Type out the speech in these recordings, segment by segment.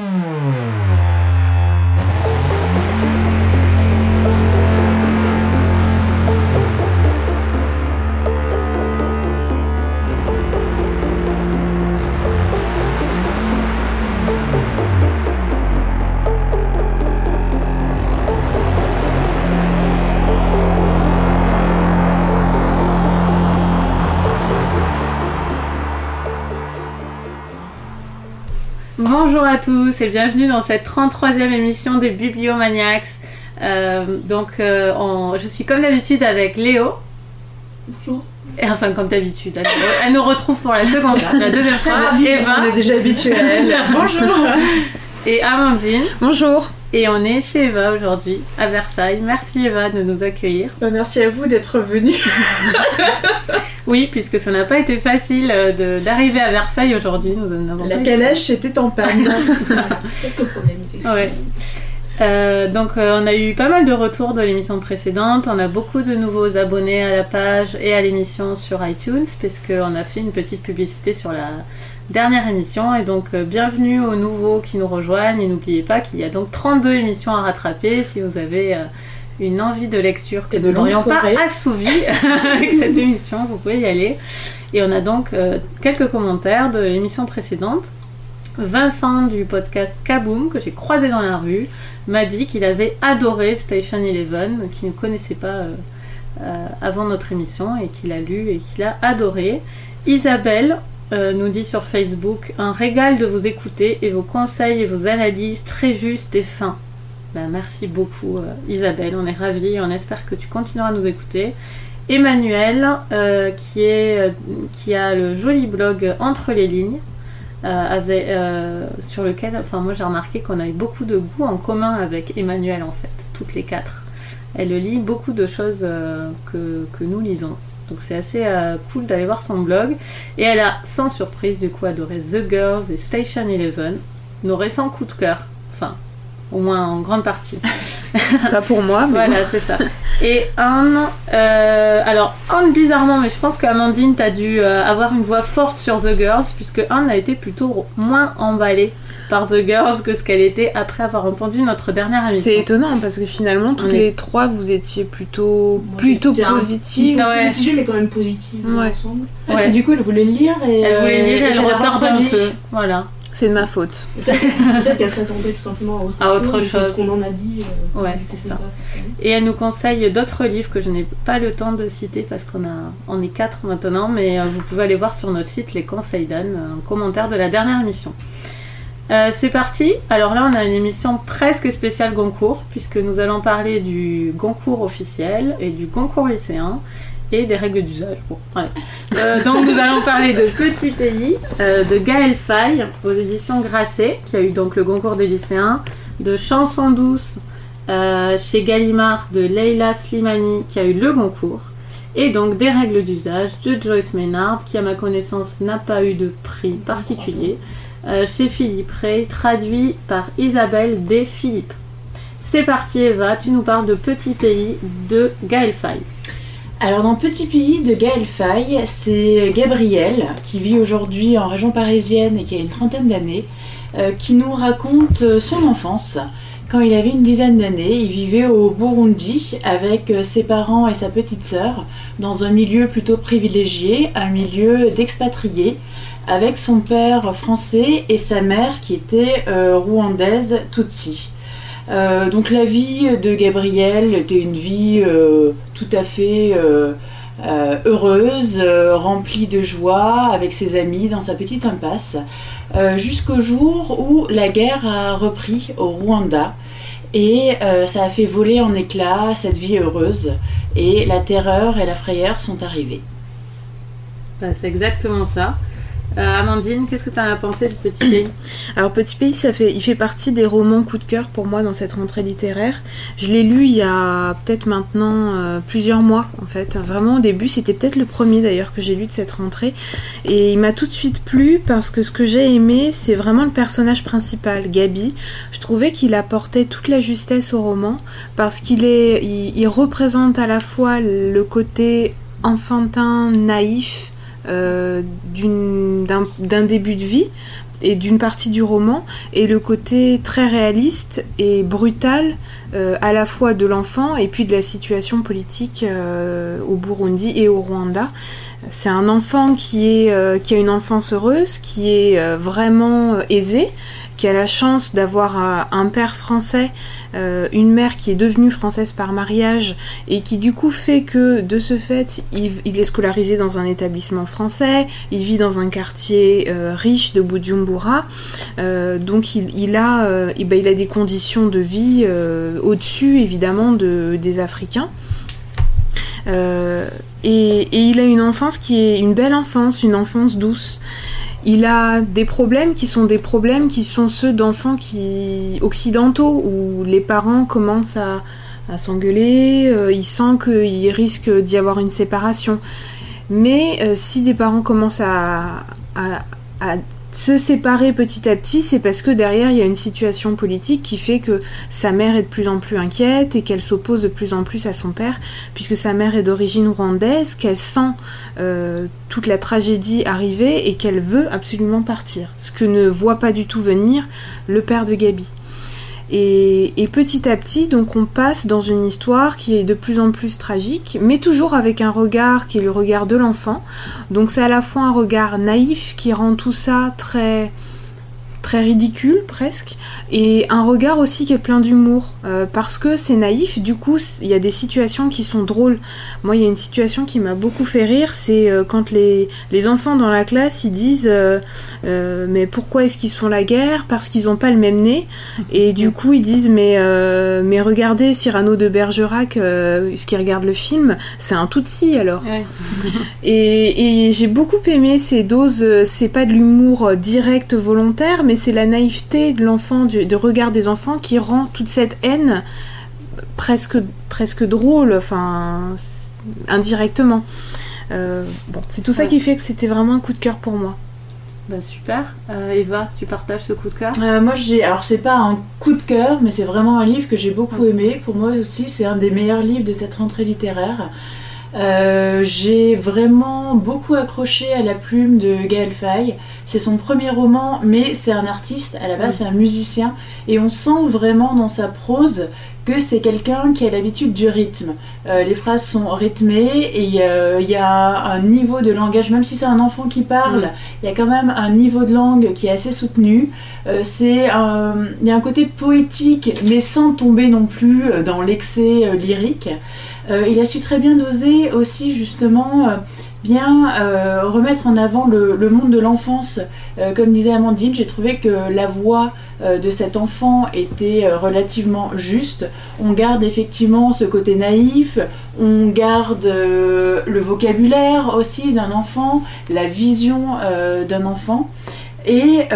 Bonjour tous et bienvenue dans cette 33e émission des Bibliomaniacs. Euh, donc, euh, on- je suis comme d'habitude avec Léo. Bonjour. Et enfin, comme d'habitude, elle, elle nous retrouve pour la seconde, la deuxième fois. Eva On est déjà habitué à elle. Bonjour. et Amandine. Bonjour. Et on est chez Eva aujourd'hui, à Versailles. Merci Eva de nous accueillir. Bah, merci à vous d'être venu. Oui, puisque ça n'a pas été facile euh, de- d'arriver à Versailles aujourd'hui. Nous en avons La calèche était en panne. Quelques problèmes. effectivement. Ouais. Euh, donc euh, on a eu pas mal de retours de l'émission précédente, on a beaucoup de nouveaux abonnés à la page et à l'émission sur iTunes puisqu'on a fait une petite publicité sur la dernière émission et donc euh, bienvenue aux nouveaux qui nous rejoignent et n'oubliez pas qu'il y a donc 32 émissions à rattraper si vous avez euh, une envie de lecture que Et nous n'aurions pas assouvie avec cette émission, vous pouvez y aller. Et on a donc euh, quelques commentaires de l'émission précédente. Vincent du podcast Kaboom, que j'ai croisé dans la rue, m'a dit qu'il avait adoré Station Eleven, qu'il ne connaissait pas euh, euh, avant notre émission et qu'il a lu et qu'il a adoré. Isabelle euh, nous dit sur Facebook un régal de vous écouter et vos conseils et vos analyses très justes et fins. Ben, merci beaucoup euh, Isabelle, on est ravis on espère que tu continueras à nous écouter. Emmanuel, euh, euh, qui a le joli blog Entre les lignes, sur lequel, enfin moi j'ai remarqué qu'on avait beaucoup de goûts en commun avec Emmanuel en fait, toutes les quatre. Elle lit beaucoup de choses que, nous lisons. Donc c'est assez cool d'aller voir son blog. Et elle a sans surprise du coup adoré The Girls et Station Eleven, nos récents coups de cœur. Enfin, au moins en grande partie. Pas pour moi, mais Voilà, c'est ça. Et Anne, euh, alors Anne bizarrement, mais je pense qu'Amandine, t'as dû euh, avoir une voix forte sur The Girls, puisque Anne a été plutôt moins emballée par The Girls que ce qu'elle était après avoir entendu notre dernière émission. c'est étonnant parce que finalement, toutes les trois, vous étiez plutôt, Moi, plutôt positives. Ouais. mitigée, mais quand même positive Ouais. ensemble. Parce Ouais. que du coup, elle voulait lire et. Elle voulait lire, euh, elle retarde un peu. Voilà. C'est de ma faute. Peut-être qu'elle s'attendait tout simplement à autre À chose. autre et que chose. Ce qu'on en a dit. euh, Ouais, c'est ça. Et elle nous conseille d'autres livres que je n'ai pas le temps de citer parce qu'on a, on est quatre maintenant, mais euh, vous pouvez aller voir sur notre site les conseils d'Anne, euh, un commentaire de la dernière émission. Euh, c'est parti. Alors là, on a une émission presque spéciale Goncourt, puisque nous allons parler du Goncourt officiel et du Goncourt lycéen et des règles d'usage. Euh, donc nous allons parler de Petit Pays, euh, de Gaël Faye aux éditions Grasset, qui a eu donc le Goncourt des lycéens, de Chansons douces euh, chez Gallimard de Leila Slimani, qui a eu le Goncourt, et donc des règles d'usage de Joyce Maynard, qui à ma connaissance n'a pas eu de prix particulier, chez Philippe Ray, traduit par Isabelle D. Philippe. C'est parti Eva, tu nous parles de Petit Pays de Gaël Faye. Alors, dans Petit Pays de Gaël Faye, c'est Gabriel, qui vit aujourd'hui en région parisienne et qui a une trentaine d'années, euh, qui nous raconte euh, son enfance. Quand il avait une dizaine d'années, il vivait au Burundi avec euh, ses parents et sa petite sœur dans un milieu plutôt privilégié, un milieu d'expatriés, avec son père français et sa mère qui était rwandaise Tutsi. Euh, donc la vie de Gabriel était une vie euh, tout à fait euh, heureuse, remplie de joie, avec ses amis dans sa petite impasse, jusqu'au jour où la guerre a repris au Rwanda. Et ça a fait voler en éclats cette vie heureuse. Et la terreur et la frayeur sont arrivées. Bah, c'est exactement ça. Euh, Amandine, qu'est-ce que tu as pensé du Petit Pays Alors Petit Pays, ça fait, il fait partie des romans coup de cœur pour moi dans cette rentrée littéraire. Je l'ai lu il y a peut-être maintenant euh, plusieurs mois en fait. Vraiment au début, c'était peut-être le premier d'ailleurs que j'ai lu de cette rentrée. Et il m'a tout de suite plu parce que ce que j'ai aimé, c'est vraiment le personnage principal, Gabi. Je trouvais qu'il apportait toute la justesse au roman parce qu'il est, il, représente à la fois le côté enfantin, naïf, d'un d'un début de vie et d'une partie du roman et le côté très réaliste et brutal euh, à la fois de l'enfant et puis de la situation politique euh, au Burundi et au Rwanda. C'est un enfant qui, est, euh, qui a une enfance heureuse, qui est vraiment aisé, qui a la chance d'avoir un père français euh, une mère qui est devenue française par mariage et qui du coup fait que de ce fait il, est scolarisé dans un établissement français, il vit dans un quartier euh, riche de Bujumbura, euh, donc il, a, ben, il a des conditions de vie au-dessus évidemment de, des Africains. et, il a une enfance qui est une belle enfance, une enfance douce. Il a des problèmes qui sont des problèmes qui sont ceux d'enfants qui occidentaux où les parents commencent à, s'engueuler, euh, il sent qu'il risque d'y avoir une séparation. Mais euh, si des parents commencent à, à se séparer petit à petit, c'est parce que derrière il y a une situation politique qui fait que sa mère est de plus en plus inquiète et qu'elle s'oppose de plus en plus à son père, puisque sa mère est d'origine rwandaise, qu'elle sent euh, toute la tragédie arriver et qu'elle veut absolument partir. Ce que ne voit pas du tout venir le père de Gabi. Et, petit à petit, donc on passe dans une histoire qui est de plus en plus tragique, mais toujours avec un regard qui est le regard de l'enfant. Donc c'est à la fois un regard naïf qui rend tout ça très très ridicule presque, et un regard aussi qui est plein d'humour, euh, parce que c'est naïf, du coup il y a des situations qui sont drôles. Moi il y a une situation qui m'a beaucoup fait rire, c'est euh, quand les, les, enfants dans la classe ils disent euh, mais pourquoi est-ce qu'ils font la guerre? Parce qu'ils n'ont pas le même nez, et du coup ils disent mais, mais regardez Cyrano de Bergerac, ce qui regarde le film, c'est un Tutsi alors. et, et j'ai beaucoup aimé ces doses, c'est pas de l'humour direct volontaire, mais c'est la naïveté de l'enfant, de regard des enfants qui rend toute cette haine presque, presque drôle, enfin, indirectement. Euh, bon, c'est tout ça qui fait que c'était vraiment un coup de cœur pour moi. Bah super. Euh, Eva, tu partages ce coup de cœur? Euh, Moi, j'ai. Alors, c'est pas un coup de cœur, mais c'est vraiment un livre que j'ai beaucoup aimé. Pour moi aussi, c'est un des meilleurs livres de cette rentrée littéraire. Euh, j'ai vraiment beaucoup accroché à la plume de Gaël Faye. C'est son premier roman, mais c'est un artiste, à la base c'est un musicien, et on sent vraiment dans sa prose que c'est quelqu'un qui a l'habitude du rythme. Euh, les phrases sont rythmées et il y a un niveau de langage, même si c'est un enfant qui parle, il y a quand même un niveau de langue qui est assez soutenu. Euh, c'est il y a un côté poétique, mais sans tomber non plus dans l'excès lyrique. Euh, il a su très bien doser aussi justement euh, bien euh, remettre en avant le, monde de l'enfance. comme disait Amandine, j'ai trouvé que la voix de cet enfant était relativement juste. On garde effectivement ce côté naïf, on garde le vocabulaire aussi d'un enfant, la vision d'un enfant. Et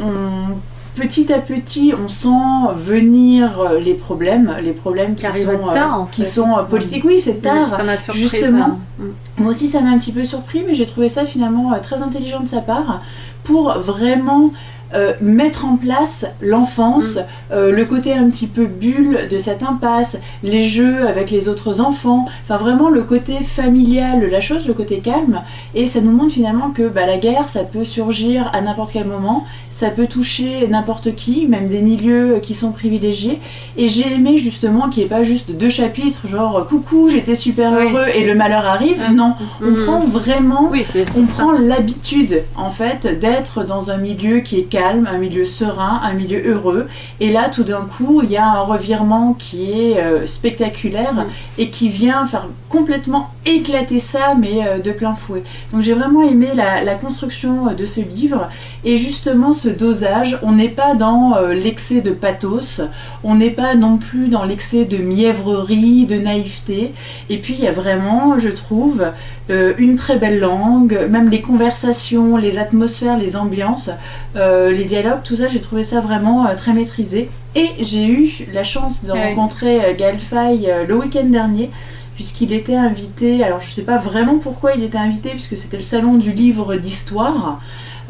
on petit à petit, on sent venir euh, les problèmes, les problèmes qui, sont, euh, qui sont euh, politiques. Oui, c'est tard. Ça m'a surpris. Justement. Mm. Moi aussi, ça m'a un petit peu surpris, mais j'ai trouvé ça finalement très intelligent de sa part pour vraiment euh, mettre en place l'enfance, mm. euh, le côté un petit peu bulle de cette impasse, les jeux avec les autres enfants, enfin vraiment le côté familial, la chose, le côté calme. Et ça nous montre finalement que bah, la guerre, ça peut surgir à n'importe quel moment, ça peut toucher n'importe qui, même des milieux qui sont privilégiés. Et j'ai aimé justement qu'il n'y ait pas juste deux chapitres, genre coucou, j'étais super heureux et le malheur arrive. Mm. Non, on mm. prend vraiment, on prend l'habitude en fait d'être dans un milieu qui est calme un milieu serein, un milieu heureux. Et là, tout d'un coup, il y a un revirement qui est euh, spectaculaire et qui vient faire complètement éclater ça, mais euh, de plein fouet. Donc j'ai vraiment aimé la, construction euh, de ce livre et justement ce dosage. On n'est pas dans l'excès de pathos, on n'est pas non plus dans l'excès de mièvrerie, de naïveté. Et puis il y a vraiment, je trouve, une très belle langue, même les conversations, les atmosphères, les ambiances les dialogues, tout ça, j'ai trouvé ça vraiment euh, très maîtrisé. Et j'ai eu la chance de rencontrer euh, Gaël Faye euh, le week-end dernier, puisqu'il était invité. Alors, je sais pas vraiment pourquoi il était invité, puisque c'était le salon du livre d'histoire.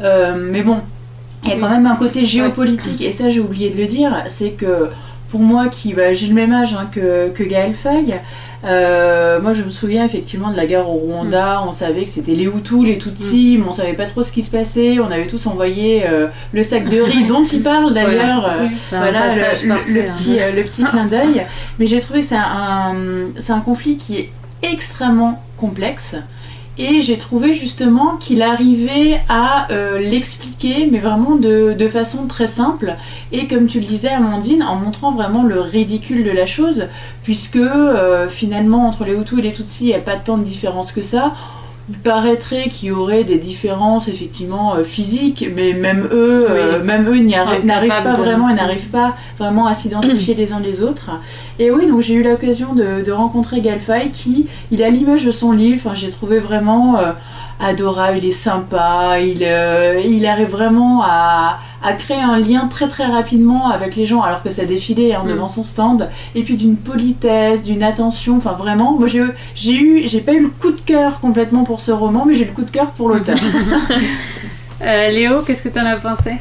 mais bon, il y a quand même un côté géopolitique, et ça, j'ai oublié de le dire, c'est que pour moi, qui bah, j'ai le même âge hein, que, que Gaël Faye, euh, moi je me souviens effectivement de la guerre au Rwanda, on savait que c'était les Hutus, les Tutsis, mais on savait pas trop ce qui se passait, on avait tous envoyé euh, le sac de riz dont il parle d'ailleurs, euh, voilà, le, le, petit, le petit clin d'œil. Mais j'ai trouvé que c'est un, c'est un conflit qui est extrêmement complexe. Et j'ai trouvé justement qu'il arrivait à euh, l'expliquer, mais vraiment de, façon très simple. Et comme tu le disais, Amandine, en montrant vraiment le ridicule de la chose, puisque euh, finalement, entre les Hutus et les Tutsis, il n'y a pas tant de différence que ça il paraîtrait qu'il y aurait des différences effectivement euh, physiques, mais même eux, euh, même eux n'arrivent pas vraiment et n'arrivent pas vraiment à s'identifier les uns les autres. Et oui, donc j'ai eu l'occasion de, rencontrer Galfay qui, il a l'image de son livre. Enfin, j'ai trouvé vraiment euh, adorable, il est sympa, il, il arrive vraiment à créé un lien très très rapidement avec les gens alors que ça défilait hein, devant mm. son stand et puis d'une politesse, d'une attention, enfin vraiment, moi j'ai j'ai eu, j'ai pas eu le coup de cœur complètement pour ce roman, mais j'ai eu le coup de cœur pour l'auteur. Euh, Léo, qu'est-ce que tu en as pensé?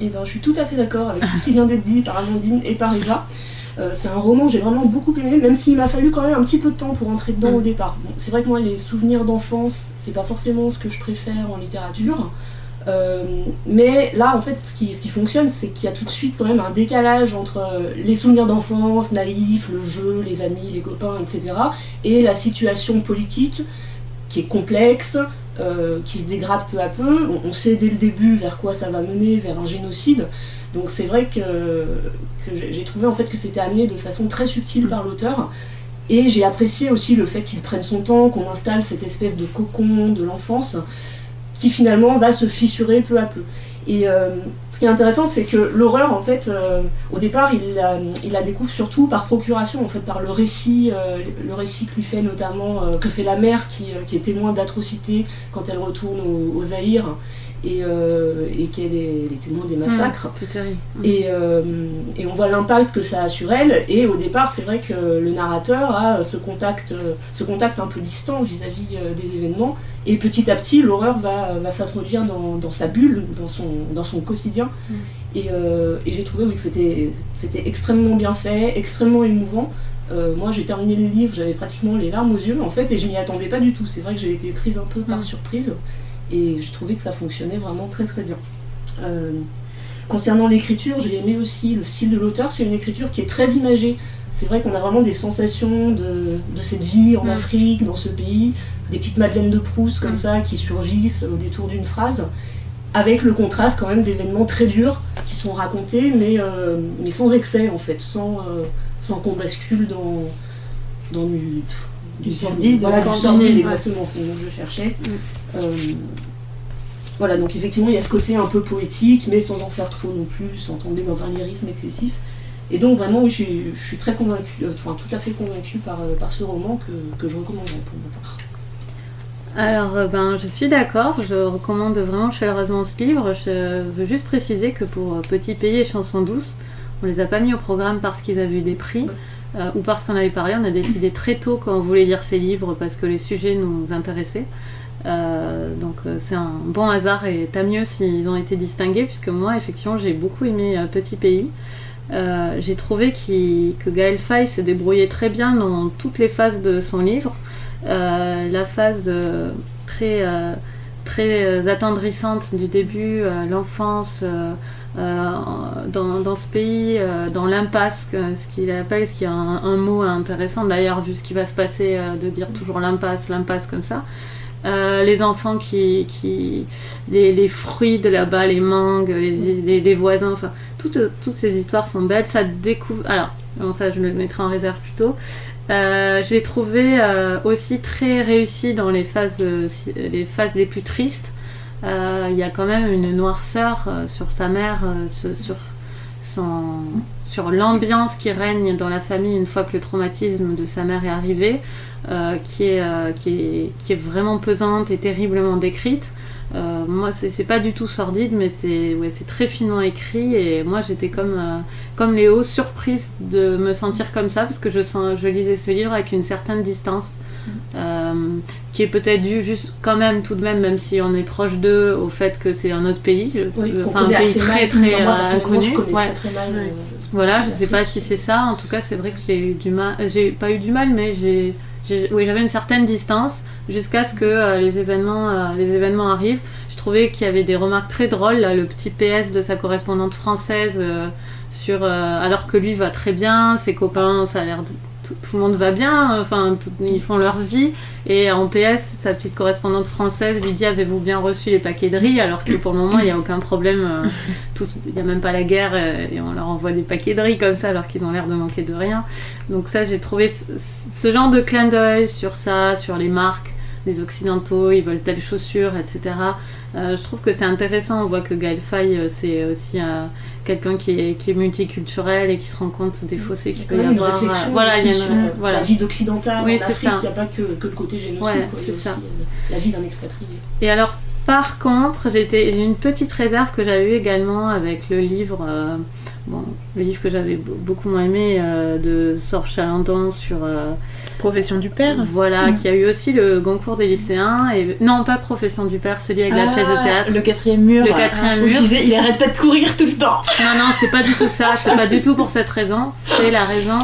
Eh ben, je suis tout à fait d'accord avec tout ce qui vient d'être dit par Amandine et par Eva. Euh, c'est un roman que j'ai vraiment beaucoup aimé, même s'il m'a fallu quand même un petit peu de temps pour entrer dedans mm. au départ. c'est vrai que moi, les souvenirs d'enfance, c'est pas forcément ce que je préfère en littérature. Euh, mais là, en fait, ce qui, ce qui fonctionne, c'est qu'il y a tout de suite quand même un décalage entre euh, les souvenirs d'enfance, naïfs, le jeu, les amis, les copains, etc., et la situation politique qui est complexe, euh, qui se dégrade peu à peu. On, sait dès le début vers quoi ça va mener, vers un génocide. Donc c'est vrai que, j'ai trouvé en fait que c'était amené de façon très subtile par l'auteur. Et j'ai apprécié aussi le fait qu'il prenne son temps, qu'on installe cette espèce de cocon de l'enfance qui finalement va se fissurer peu à peu. Et euh, ce qui est intéressant, c'est que l'horreur, en fait, euh, au départ, il la, découvre surtout par procuration, en fait, par le récit, euh, le récit que lui fait notamment, que fait la mère qui, est témoin d'atrocités quand elle retourne aux, aux et, euh, et qu'elle est, est, témoin des massacres. Mmh, et, euh, et, on voit l'impact que ça a sur elle. Et au départ, c'est vrai que le narrateur a ce contact, ce contact un peu distant vis-à-vis euh, des événements. Et petit à petit, l'horreur va, va s'introduire dans, dans, sa bulle, dans son, dans son quotidien. Mmh. Et, et j'ai trouvé oui, que c'était extrêmement bien fait, extrêmement émouvant. moi, j'ai terminé le livre, j'avais pratiquement les larmes aux yeux, en fait, et je m'y attendais pas du tout. C'est vrai que j'ai été prise un peu par mmh. surprise. Et j'ai trouvé que ça fonctionnait vraiment très très bien. Euh, concernant l'écriture, j'ai aimé aussi le style de l'auteur. C'est une écriture qui est très imagée. C'est vrai qu'on a vraiment des sensations de, de cette vie en mm. Afrique, dans ce pays, des petites madeleines de Proust comme mm. ça qui surgissent au détour d'une phrase, avec le contraste quand même d'événements très durs qui sont racontés, mais, euh, mais sans excès en fait, sans, euh, sans qu'on bascule dans, dans du, du sordide. Voilà, du sordide, exactement, c'est le mot que je cherchais. Mm. Euh, voilà, donc effectivement, il y a ce côté un peu poétique, mais sans en faire trop non plus, sans tomber dans un lyrisme excessif. Et donc vraiment, je, suis très convaincue, euh, enfin tout à fait convaincue par, euh, par ce roman que, que je recommande pour ma part. Alors, ben, je suis d'accord, je recommande vraiment chaleureusement ce livre. Je veux juste préciser que pour Petit Pays et Chansons douces, on les a pas mis au programme parce qu'ils avaient eu des prix. Ou parce qu'on avait parlé, on a décidé très tôt qu'on voulait lire ces livres parce que les sujets nous intéressaient. Euh, donc euh, c'est un bon hasard et tant mieux s'ils ont été distingués puisque moi effectivement j'ai beaucoup aimé euh, Petit Pays. j'ai trouvé que Gaël Faye se débrouillait très bien dans toutes les phases de son livre. la phase très, très attendrissante du début, l'enfance dans, dans, ce pays, dans l'impasse, ce qu'il appelle, ce qui est un, mot intéressant d'ailleurs vu ce qui va se passer, de dire toujours l'impasse, l'impasse comme ça. Euh, les enfants qui, les, fruits de là-bas, les mangues, les, les, voisins, toutes, toutes, ces histoires sont belles. Ça découvre. Alors, ça, je le mettrai en réserve plus tôt. Euh, je l'ai trouvé euh, aussi très réussi dans les phases, les phases les plus tristes. Il y a quand même une noirceur sur sa mère, sur, son, sur l'ambiance qui règne dans la famille une fois que le traumatisme de sa mère est arrivé. Euh, qui, est, euh, qui, est, qui, est, vraiment pesante et terriblement décrite. Euh, moi, c'est pas du tout sordide, mais c'est ouais, très finement écrit. Et moi, j'étais comme, comme Léo, surprise de me sentir comme ça, parce que je, sens, je lisais ce livre avec une certaine distance. Qui est peut-être dû juste quand même tout de même, même si on est proche d'eux, au fait que c'est un autre pays, Oui, euh, enfin un pays très très moi, euh, je inconnu. Ouais. très très mal. Ouais. euh, Voilà, je sais pas si c'est ça. En tout cas, c'est vrai que j'ai eu du mal. J'ai pas eu du mal, mais j'ai, oui, j'avais une certaine distance jusqu'à ce que euh, les événements, euh, les événements arrivent. Je trouvais qu'il y avait des remarques très drôles. là, le petit PS de sa correspondante française euh, sur, euh, alors que lui va très bien, ses copains, ça a l'air de- tout, tout le monde va bien. Enfin, tout- ils font leur vie. Et en PS, sa petite correspondante française lui dit Avez-vous bien reçu les paquets de riz? Alors que pour le moment, il n'y a aucun problème. euh, Il n'y a même pas la guerre euh, et on leur envoie des paquets de riz comme ça alors qu'ils ont l'air de manquer de rien. Donc, ça, j'ai trouvé ce, genre de clin d'œil sur ça, sur les marques des Occidentaux, ils veulent telle chaussure, etc. Euh, je trouve que c'est intéressant. On voit que Gaël Faye, c'est aussi euh, quelqu'un qui est, qui est multiculturel et qui se rend compte des fossés qu'il peut y une euh, Voilà, il y a une- sur voilà. la vie d'occidental Oui, en Afrique. Il n'y a pas que, que le côté génocide, Ouais, quoi. il y c'est a aussi euh, la vie d'un expatrié. Et alors, par contre, j'ai une petite réserve que j'avais eue également avec le livre, euh, bon, le livre que j'avais be- beaucoup moins aimé euh, de Sorge Chalandon sur, euh, Profession du père. voilà, Mm. qui a eu aussi le concours des lycéens et non pas Profession du père, celui avec la pièce de théâtre. Ah, Le quatrième mur. Le quatrième mur. tu disais, il arrête pas de courir tout le temps. Non, non, c'est pas du tout ça. C'est pas du tout pour cette raison. C'est la raison.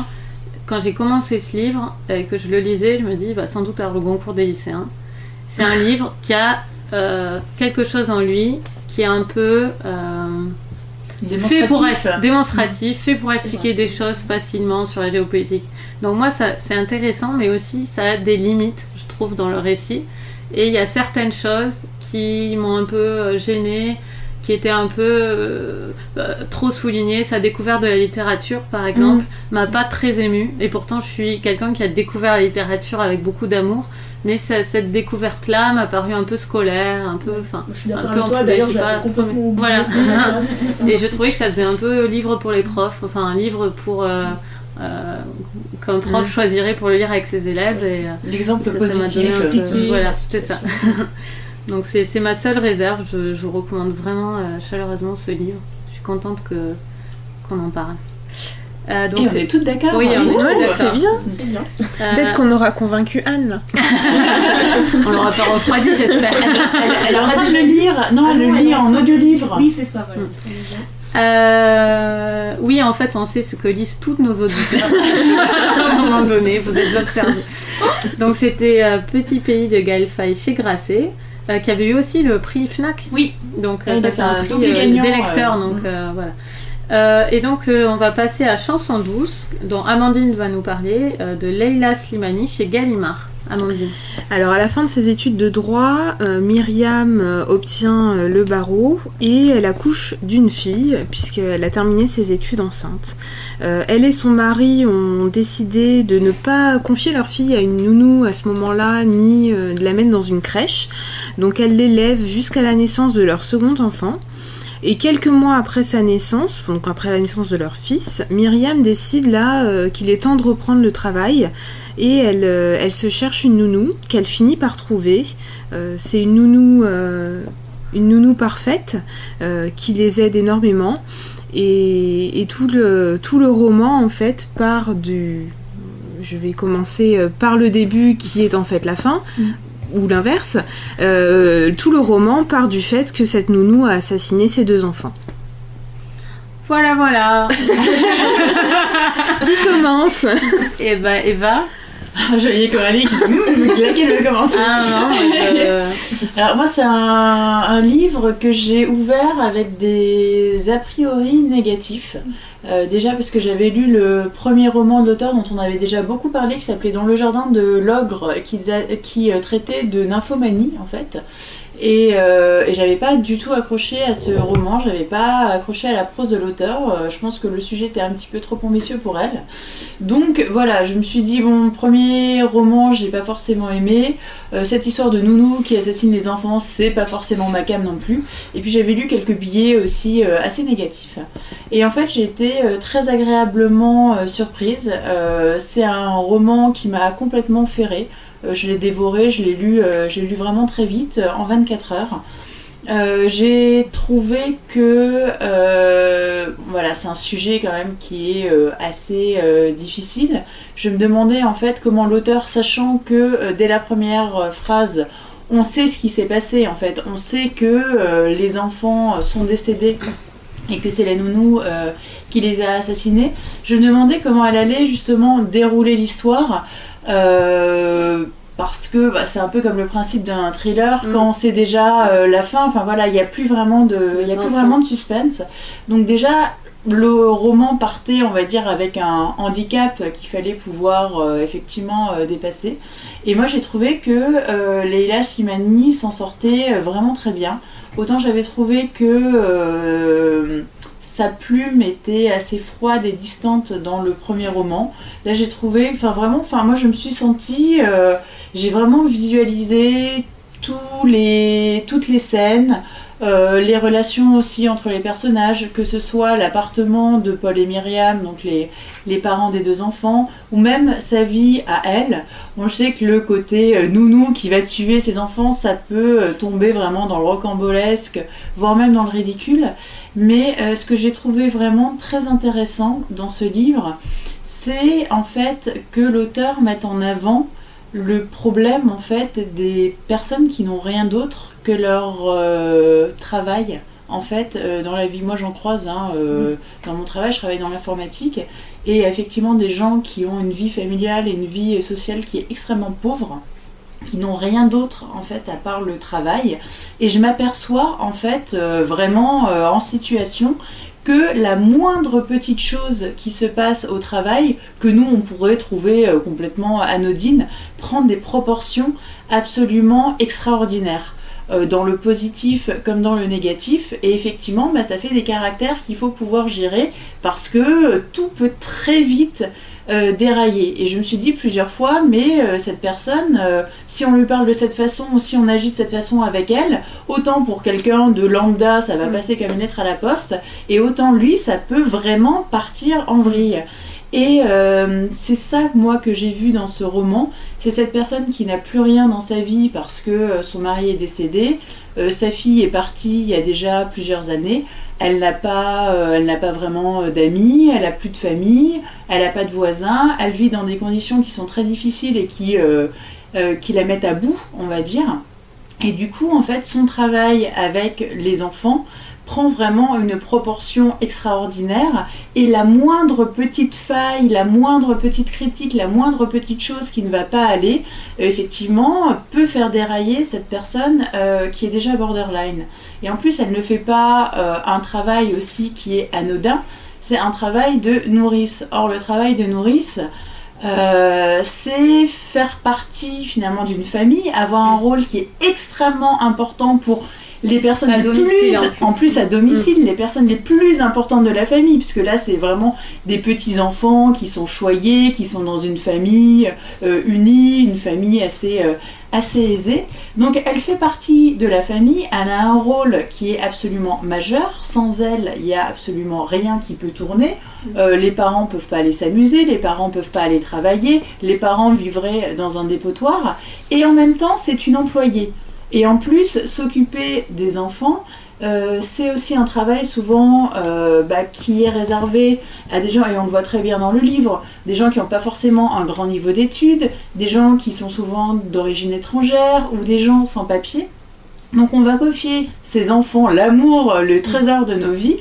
Quand j'ai commencé ce livre et que je le lisais, je me dis, il va sans doute avoir le concours des lycéens. C'est un livre qui a euh, quelque chose en lui qui est un peu fait pour Démonstratif. être démonstratif, fait pour expliquer des choses facilement sur la géopolitique. Donc moi, ça, c'est intéressant, mais aussi ça a des limites, je trouve, dans le récit. Et il y a certaines choses qui m'ont un peu euh, gênée, qui étaient un peu euh, euh, trop soulignées. Sa découverte de la littérature, par exemple, m'a pas très émue. Et pourtant, je suis quelqu'un qui a découvert la littérature avec beaucoup d'amour. Mais ça- cette découverte-là m'a paru un peu scolaire, un peu... Enfin, Je suis Un peu avec toi, j'ai j'avais pas complètement Voilà. complètement Et je trouvais que ça faisait un peu livre pour les profs, enfin un livre pour euh, euh, qu'un prof Mhm. choisirait pour le lire avec ses élèves. Et euh, L'exemple ça, ça m'a donné positif. expliquer Voilà, c'est ça. Donc c'est c'est ma seule réserve. Je, je vous recommande vraiment euh, chaleureusement ce livre. Je suis contente que qu'on en parle. Euh, donc Et on est toutes d'accord. Oui, on est Ouh. toutes Ouais, d'accord. c'est bien. C'est bien. euh, Peut-être qu'on aura convaincu Anne. là. on l'aura pas refroidi, j'espère. Elle, elle est en train de le lire. Non, Ah elle non, le elle lit en audiolivre. Oui, c'est ça, voilà. Mm. vient. Euh, oui, en fait, on sait ce que lisent tous nos auditeurs à un moment donné, vous êtes observés. Donc, c'était euh, Petit Pays de Gaël Faye chez Grasset, euh, qui avait eu aussi le prix FNAC. Oui. Donc, euh, Oui, ça, c'est un un prix euh, des lecteurs. euh, donc, mm. euh, voilà. Euh, et donc, euh, on va passer à Chanson douce, dont Amandine va nous parler, euh, de Leila Slimani chez Gallimard. Amandine. Alors à la fin de ses études de droit, Myriam obtient le barreau et elle accouche d'une fille puisqu'elle a terminé ses études enceinte. Elle et son mari ont décidé de ne pas confier leur fille à une nounou à ce moment-là ni de la mettre dans une crèche. Donc elle l'élève jusqu'à la naissance de leur second enfant. Et quelques mois après sa naissance, donc après la naissance de leur fils, Myriam décide là euh, qu'il est temps de reprendre le travail et elle, euh, se cherche une nounou qu'elle finit par trouver. Euh, c'est une nounou, une nounou parfaite qui les aide énormément et, tout, le, tout le roman en fait part du... Je vais commencer par le début qui est en fait la fin. Ou l'inverse, Euh, tout le roman part du fait que cette nounou a assassiné ses deux enfants. Voilà, voilà. Qui commence? Et bah, Eva. Je voyais Coralie qui disait Hum, laquelle veut commencer? Ah non, je- Alors moi c'est un, livre que j'ai ouvert avec des a priori négatifs. Euh, déjà parce que j'avais lu le premier roman de l'auteur dont on avait déjà beaucoup parlé qui s'appelait Dans le jardin de l'ogre qui, qui euh, traitait de nymphomanie en fait. Et, euh, et j'avais pas du tout accroché à ce roman, j'avais pas accroché à la prose de l'auteur. Euh, je pense que le sujet était un petit peu trop ambitieux pour elle. Donc voilà, je me suis dit, bon, premier roman, j'ai pas forcément aimé. Euh, cette histoire de nounou qui assassine les enfants, c'est pas forcément ma cam non plus. Et puis j'avais lu quelques billets aussi assez négatifs. Et en fait, j'ai été très agréablement surprise. C'est un roman qui m'a complètement ferré. Euh, je l'ai dévoré, je l'ai lu, euh, j'ai lu vraiment très vite, euh, en 24 heures. J'ai trouvé que voilà, c'est un sujet quand même qui est assez difficile. Je me demandais en fait comment l'auteur, sachant que dès la première phrase, on sait ce qui s'est passé en fait, on sait que les enfants sont décédés et que c'est la nounou qui les a assassinés. Je me demandais comment elle allait justement dérouler l'histoire. Euh, parce que bah, c'est un peu comme le principe d'un thriller, Mm. quand on sait déjà euh, la fin, enfin voilà, il n'y a plus vraiment de, il y a plus tension. vraiment de suspense. Donc déjà, le roman partait, on va dire, avec un handicap qu'il fallait pouvoir euh, effectivement euh, dépasser. Et moi, j'ai trouvé que Leila Slimani s'en sortait vraiment très bien. Autant j'avais trouvé que sa plume était assez froide et distante dans le premier roman. Là, j'ai trouvé, enfin vraiment, enfin moi, je me suis sentie, euh, j'ai vraiment visualisé tous les, toutes les scènes. Euh, les relations aussi entre les personnages, que ce soit l'appartement de Paul et Myriam, donc les, les parents des deux enfants, ou même sa vie à elle. On sait que le côté euh, nounou qui va tuer ses enfants, ça peut euh, tomber vraiment dans le rocambolesque, voire même dans le ridicule. Mais euh, ce que j'ai trouvé vraiment très intéressant dans ce livre, c'est en fait que l'auteur mette en avant le problème en fait des personnes qui n'ont rien d'autre que leur euh, travail en fait euh, dans la vie. Moi j'en croise hein, euh, dans mon travail je travaille dans l'informatique. Et effectivement des gens qui ont une vie familiale et une vie sociale qui est extrêmement pauvre qui n'ont rien d'autre en fait à part le travail. Et je m'aperçois en fait euh, vraiment euh, en situation que la moindre petite chose qui se passe au travail, que nous on pourrait trouver euh, complètement anodine, prend des proportions absolument extraordinaires. Euh, dans le positif comme dans le négatif, et effectivement, bah, ça fait des caractères qu'il faut pouvoir gérer parce que euh, tout peut très vite euh, dérailler. Et je me suis dit plusieurs fois, mais euh, cette personne, euh, si on lui parle de cette façon, ou si on agit de cette façon avec elle, autant pour quelqu'un de lambda, ça va Mm. passer comme une lettre à la poste, et autant lui, ça peut vraiment partir en vrille. Et euh, c'est ça, moi, que j'ai vu dans ce roman. C'est cette personne qui n'a plus rien dans sa vie parce que euh, son mari est décédé, euh, sa fille est partie il y a déjà plusieurs années, elle n'a pas, vraiment d'amis, elle n'a plus de famille, elle n'a pas de voisins, elle vit dans des conditions qui sont très difficiles et qui, qui la mettent à bout, on va dire. Et du coup, en fait, son travail avec les enfants prend vraiment une proportion extraordinaire et la moindre petite faille, la moindre petite critique, la moindre petite chose qui ne va pas aller, euh, effectivement, peut faire dérailler cette personne euh, qui est déjà borderline. Et en plus, elle ne fait pas euh, un travail aussi qui est anodin, c'est un travail de nourrice. Or, le travail de nourrice, c'est faire partie finalement d'une famille, avoir un rôle qui est extrêmement important pour les personnes À les domicile, plus, en plus. à domicile, les personnes les plus importantes de la famille, puisque là c'est vraiment des petits enfants qui sont choyés, qui sont dans une famille euh, unie, une famille assez euh, assez aisée. Donc elle fait partie de la famille, elle a un rôle qui est absolument majeur. Sans elle, il n'y a absolument rien qui peut tourner. Euh, les parents peuvent pas aller s'amuser, les parents peuvent pas aller travailler, les parents vivraient dans un dépotoir. Et en même temps, c'est une employée. Et en plus, s'occuper des enfants, euh, c'est aussi un travail souvent euh, bah, qui est réservé à des gens, et on le voit très bien dans le livre, des gens qui n'ont pas forcément un grand niveau d'études, des gens qui sont souvent d'origine étrangère ou des gens sans papier. Donc on va confier ces enfants, l'amour, le trésor de nos vies,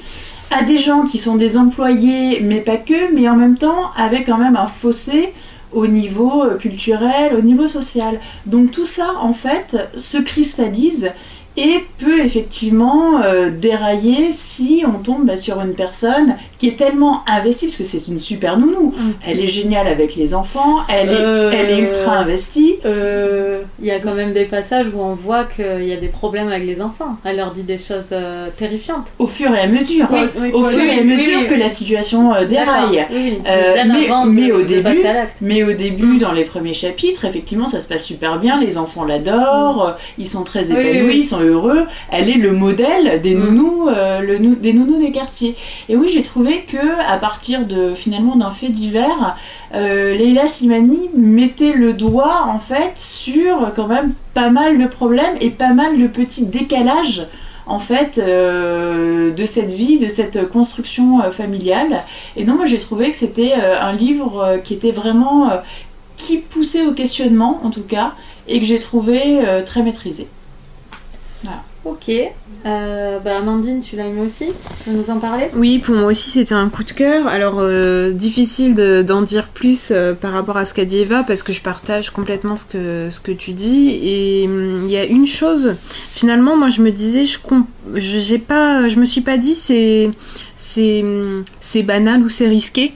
à des gens qui sont des employés, mais pas que, mais en même temps avec quand même un fossé au niveau euh, culturel, au niveau social. Donc tout ça, en fait, se cristallise et peut effectivement euh, dérailler si on tombe bah, sur une personne qui est tellement investie, parce que c'est une super nounou. Mm. Elle est géniale avec les enfants, elle est, Euh, elle est ultra investie. Euh, Il y a quand même des passages où on voit qu'il y a des problèmes avec les enfants. Elle leur dit des choses euh, terrifiantes. Au fur et à mesure, Oui, oui, au oui, fur et à mesure que la situation euh, déraille. Euh, mais- de, au de début-. Mais au début, Mm. dans les premiers chapitres, effectivement, ça se passe super bien. Les enfants l'adorent, euh, ils sont très Mm. Oui, épanouis, oui, oui. ils sont heureux. Elle est le modèle des Mm. nounous, euh, le des nounous des quartiers. Et oui, j'ai trouvé que à partir de finalement d'un fait divers, euh, Leila Slimani mettait le doigt en fait sur quand même pas mal de problèmes et pas mal de petits décalages en fait euh, de cette vie, de cette construction euh, familiale. Et non, moi j'ai trouvé que c'était un livre qui était vraiment qui poussait au questionnement en tout cas et que j'ai trouvé très maîtrisé. Ok. Euh, bah Amandine, tu l'as aimé aussi Tu veux nous en parler Oui, pour moi aussi c'était un coup de cœur. Alors euh, difficile de- d'en dire plus euh, par rapport à ce qu'a dit Eva parce que je partage complètement ce que, ce que tu dis. Et hum, il y a une chose, finalement moi je me disais, je, j'ai pas, je me suis pas dit c'est, c'est, hum, c'est banal ou c'est risqué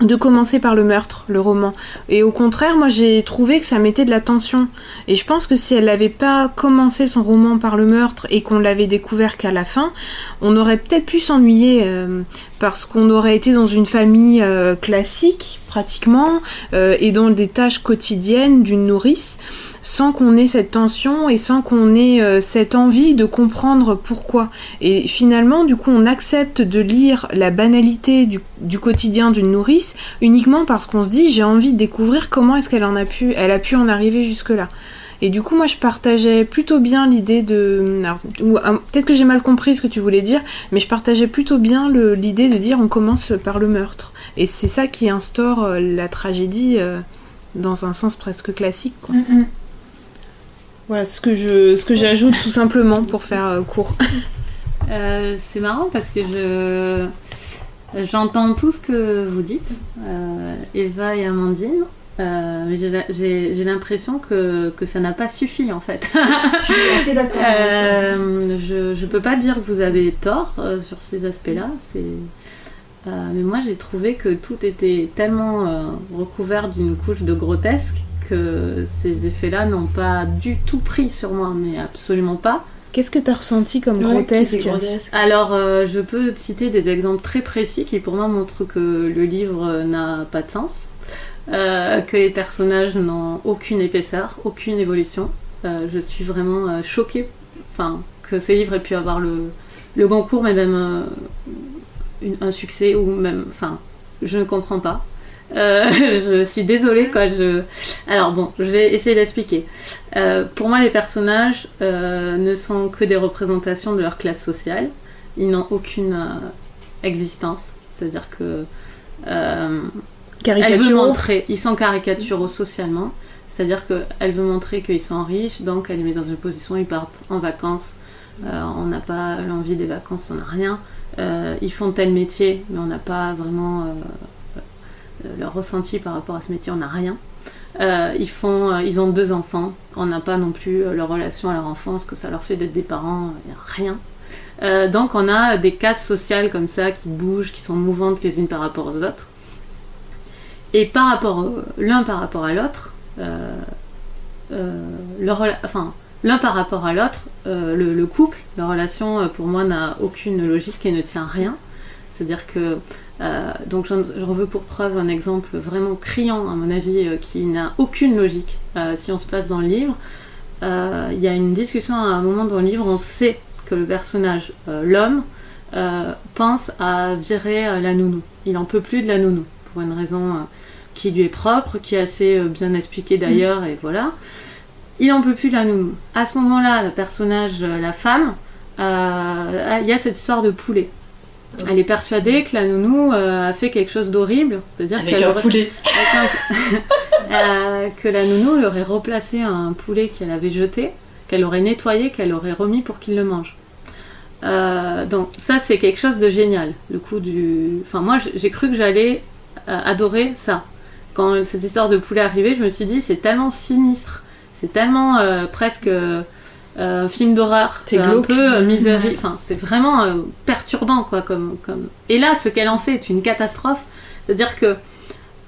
de commencer par le meurtre, le roman. Et au contraire, moi j'ai trouvé que ça mettait de la tension. Et je pense que si elle n'avait pas commencé son roman par le meurtre et qu'on l'avait découvert qu'à la fin, on aurait peut-être pu s'ennuyer euh, parce qu'on aurait été dans une famille euh, classique pratiquement euh, et dans des tâches quotidiennes d'une nourrice sans qu'on ait cette tension et sans qu'on ait euh, cette envie de comprendre pourquoi. Et finalement, du coup, on accepte de lire la banalité du, quotidien d'une nourrice uniquement parce qu'on se dit j'ai envie de découvrir comment est-ce qu'elle en a pu, elle a pu en arriver jusque là. Et du coup, moi, je partageais plutôt bien l'idée de. euh, Peut-être que j'ai mal compris ce que tu voulais dire, mais je partageais plutôt bien l'idée de dire on commence par le meurtre. Et c'est ça qui instaure euh, la tragédie euh, dans un sens presque classique. Quoi. Voilà ce que je, ce que j'ajoute tout simplement pour faire euh, court. Euh, C'est marrant parce que je j'entends tout ce que vous dites, euh, Eva et Amandine. euh, mais j'ai l'impression que, que ça n'a pas suffi en fait. Je suis assez d'accord. avec Euh, je, je peux pas dire que vous avez tort euh, sur ces aspects-là. C'est, euh, mais moi j'ai trouvé que tout était tellement euh, recouvert d'une couche de grotesque que ces effets-là n'ont pas du tout pris sur moi, mais absolument pas. Qu'est-ce que t'as ressenti comme Ouais, grotesque. Alors euh, je peux citer des exemples très précis qui pour moi montrent que le livre n'a pas de sens, euh, que les personnages n'ont aucune épaisseur, aucune évolution. Euh, je suis vraiment choquée enfin, que ce livre ait pu avoir le, le Goncourt, mais même une- un succès, ou même. Enfin, je ne comprends pas. Euh, je suis désolée, quoi. Je... Alors, bon, je vais essayer d'expliquer. Euh, pour moi, les personnages euh, ne sont que des représentations de leur classe sociale. Ils n'ont aucune existence. C'est-à-dire que. elle veut Caricature. montrer, ils sont caricaturaux socialement, c'est-à-dire qu'elle veut montrer qu'ils sont riches, donc elle les met dans une position, ils partent en vacances, on n'a pas l'envie des vacances, on n'a rien, ils font tel métier, mais on n'a pas vraiment leur ressenti par rapport à ce métier, on n'a rien. Euh, ils, font, euh, ils ont deux enfants, on n'a pas non plus euh, leur relation à leur enfant, ce que ça leur fait d'être des parents, rien. Euh, donc on a des cases sociales comme ça qui bougent, qui sont mouvantes les unes par rapport aux autres. Et par rapport l'un par rapport à l'autre, euh, euh, enfin, l'un par rapport à l'autre, euh, le, le couple, la relation euh, pour moi n'a aucune logique et ne tient à rien. C'est-à-dire que, euh, donc j'en veux pour preuve un exemple vraiment criant à mon avis euh, qui n'a aucune logique. Euh, si on se place dans le livre, il y a une discussion à un moment dans le livre, on sait que le personnage, l'homme, pense à virer la nounou. Il en peut plus de la nounou pour une raison qui lui est propre, qui est assez bien expliquée d'ailleurs, et voilà. Il en peut plus de la nounou. À ce moment-là, le personnage, la femme, il y a cette histoire de poulet. Elle est persuadée que la nounou euh, a fait quelque chose d'horrible, c'est-à-dire qu'elle aurait- poulet. un- Euh, que la nounou lui aurait replacé un poulet qu'elle avait jeté, qu'elle aurait nettoyé, qu'elle aurait remis pour qu'il le mange. Euh, donc ça c'est quelque chose de génial. Le coup du, enfin moi j'ai- cru que j'allais adorer ça. Quand cette histoire de poulet est arrivée, je me suis dit c'est tellement sinistre, c'est tellement presque euh, un film d'horreur, C'est un glauque. peu euh. Enfin c'est vraiment euh, perturbant quoi comme comme. Et là ce qu'elle en fait est une catastrophe. C'est-à-dire que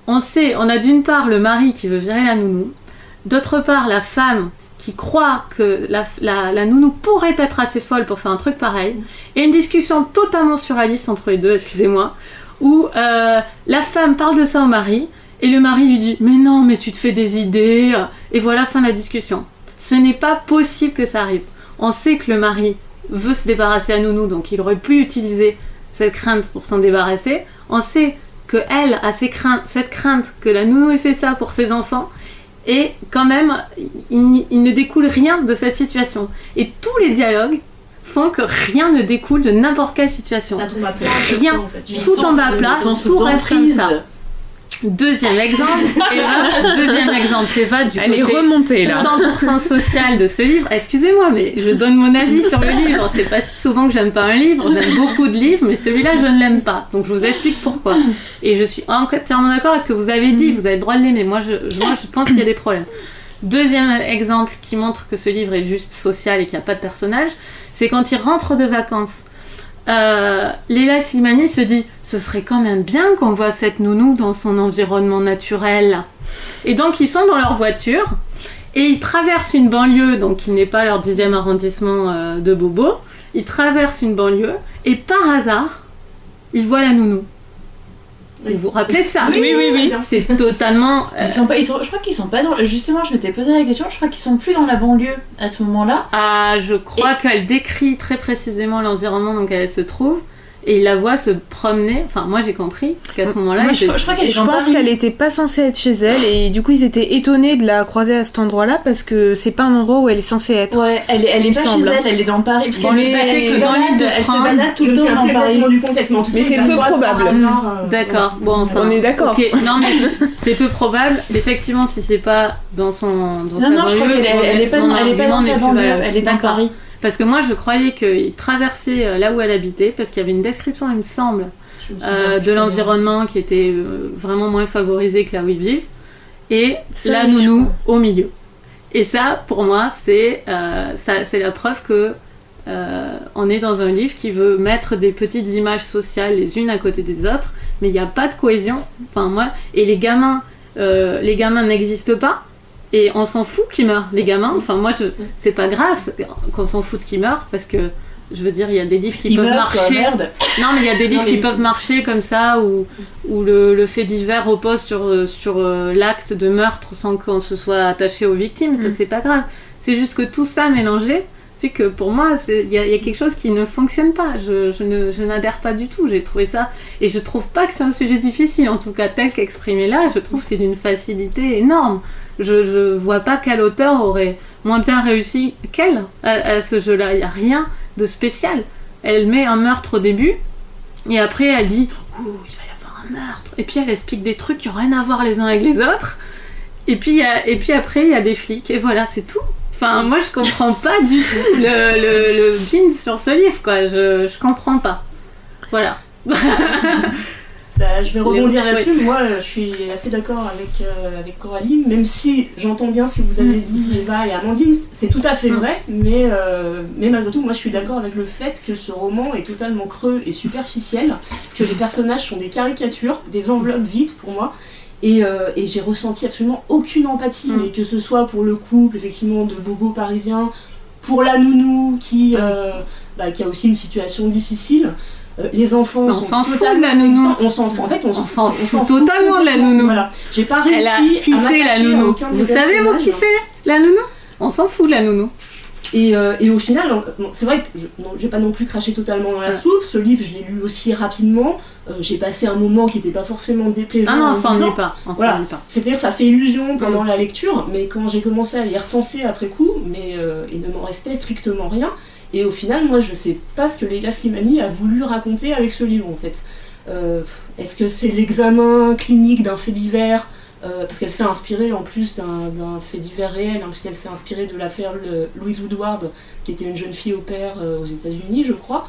on sait, on a d'une part le mari qui veut virer la nounou, d'autre part la femme qui croit que la, la- la nounou pourrait être assez folle pour faire un truc pareil, et une discussion totalement surréaliste entre les deux, excusez-moi, où euh, la femme parle de ça au mari, et le mari lui dit Mais non, mais tu te fais des idées, et voilà, fin de la discussion. Ce n'est pas possible que ça arrive. On sait que le mari veut se débarrasser à nounou, donc il aurait pu utiliser cette crainte pour s'en débarrasser. On sait que elle a craintes, cette crainte que la nounou ait fait ça pour ses enfants, et quand même, il, il ne découle rien de cette situation. Et tous les dialogues font que rien ne découle de n'importe quelle situation. Ça tombe à plat. Rien. en fait. Tout bas à plat, tout reste comme ça. Deuxième exemple, Eva, deuxième exemple, Eva du Elle est côté remontée là. 100% social de ce livre. Excusez-moi, mais je donne mon avis sur le livre. C'est pas si souvent que j'aime pas un livre. J'aime beaucoup de livres, mais celui-là, je ne l'aime pas. Donc je vous explique pourquoi. Et je suis entièrement d'accord avec ce que vous avez dit. Vous avez le droit de l'aimer. Moi je- moi, je pense qu'il y a des problèmes. Deuxième exemple qui montre que ce livre est juste social et qu'il n'y a pas de personnage, c'est quand il rentre de vacances. Euh, Léla Slimani se dit ce serait quand même bien qu'on voit cette nounou dans son environnement naturel. Et donc ils sont dans leur voiture et ils traversent une banlieue, donc qui n'est pas leur dixième arrondissement euh, de Bobo. Ils traversent une banlieue et par hasard, ils voient la nounou. Vous vous rappelez de ça Oui, oui, oui. C'est totalement. euh, Ils sont pas, ils sont, je crois qu'ils sont pas dans. Justement, je m'étais posé la question. Je crois qu'ils sont plus dans la banlieue à ce moment-là. ah, je crois qu'elle décrit très précisément l'environnement dans lequel elle se trouve et il la voit se promener. Enfin, moi j'ai compris qu'à ce moment-là, je, était- je crois qu'elle est Je dans pense qu'elle était pas censée être chez elle et du coup ils étaient étonnés de la croiser à cet endroit-là parce que c'est pas un endroit où elle est censée être. Ouais, elle est, elle est pas semble. chez elle, elle est dans Paris. Parce Bon, qu'elle mais se- dans l'île de Elle se France, balade tout le temps dans Paris. du contexte, mais c'est peu probable. euh, D'accord, bon, enfin. On est d'accord. Non, mais c'est- peu probable. Effectivement, si c'est pas dans son. Dans sa Non, non, je crois banlieue, qu'elle est, elle est pas, dans- elle est pas dans sa banlieue, elle est dans. Paris. Parce que moi, je croyais qu'il traversait euh, là où elle habitait, parce qu'il y avait une description, il me semble, me euh, de l'environnement qui était euh, vraiment moins favorisé que là où ils vivent, et Ça, la nounou au milieu. Et ça, pour moi, c'est euh, la preuve que euh, on est dans un livre qui veut mettre des petites images sociales les unes à côté des autres, mais il n'y a pas de cohésion. Enfin moi, et les gamins, euh, les gamins n'existent pas. Et on s'en fout qu'ils meurent, les gamins. Enfin, moi, je... c'est pas grave qu'on s'en foute qu'ils meurent parce que, je veux dire, il y a des livres qui peuvent meurt, marcher. merde. Non, mais il y a des livres Non, mais- qui peuvent marcher comme ça, où, où le, le fait divers repose sur, euh, sur euh, l'acte de meurtre sans qu'on se soit attaché aux victimes. Ça, Mm. c'est pas grave. C'est juste que tout ça mélangé fait que pour moi, il y, y a quelque chose qui ne fonctionne pas. Je, je n'adhère pas du tout. J'ai trouvé ça. Et je trouve pas que c'est un sujet difficile, en tout cas tel qu'exprimé là. Je trouve que c'est d'une facilité énorme. Je, je vois pas quel auteur aurait moins bien réussi qu'elle à, ce jeu-là. Il n'y a rien de spécial. Elle met un meurtre au début, et après elle dit Ouh, il va y avoir un meurtre. Et puis elle explique des trucs qui n'ont rien à voir les uns avec les autres. Et puis, et puis après, il y a des flics, et voilà, c'est tout. Enfin, moi, je comprends pas du tout le, le, le bin sur ce livre, quoi. Je, je comprends pas. Voilà. Bah, je vais rebondir là-dessus. Moi, euh, je suis assez d'accord avec, euh, avec Coralie, même si j'entends bien ce que vous avez Mm. dit, Eva et Amandine, c'est tout à fait Mm. vrai, mais, euh, mais malgré tout, moi je suis d'accord avec le fait que ce roman est totalement creux et superficiel, que les personnages sont des caricatures, des enveloppes vides pour moi. Et, euh, et j'ai ressenti absolument aucune empathie, Mm. et que ce soit pour le couple, effectivement, de bobo parisien, pour la nounou qui, bah, qui a aussi une situation difficile. Euh, les enfants On s'en fout de la nounou. On s'en fout. En fait, on, On s'en fout fout totalement de la nounou. Voilà. J'ai pas réussi a qui à c'est la à nounou Vous savez, vous, qui c'est la nounou On s'en fout de la nounou. Et, euh, et au final, c'est vrai que je j'ai pas non plus craché totalement dans la Ouais. soupe. Ce livre, je l'ai lu aussi rapidement. Euh, j'ai passé un moment qui n'était pas forcément déplaisant. Ah non, on s'ennuie pas. On Voilà. s'ennuie pas. C'est-à-dire que ça fait illusion pendant Mm. la lecture, mais quand j'ai commencé à y repenser après coup, mais il ne m'en restait strictement rien. Et au final, moi, je sais pas ce que Leila Slimani a voulu raconter avec ce livre, en fait. Euh, Est-ce que c'est l'examen clinique d'un fait divers euh, Parce qu'elle s'est inspirée en plus d'un fait divers réel, hein, puisqu'elle s'est inspirée de l'affaire Louise Woodward, qui était une jeune fille au père euh, aux États-Unis, je crois.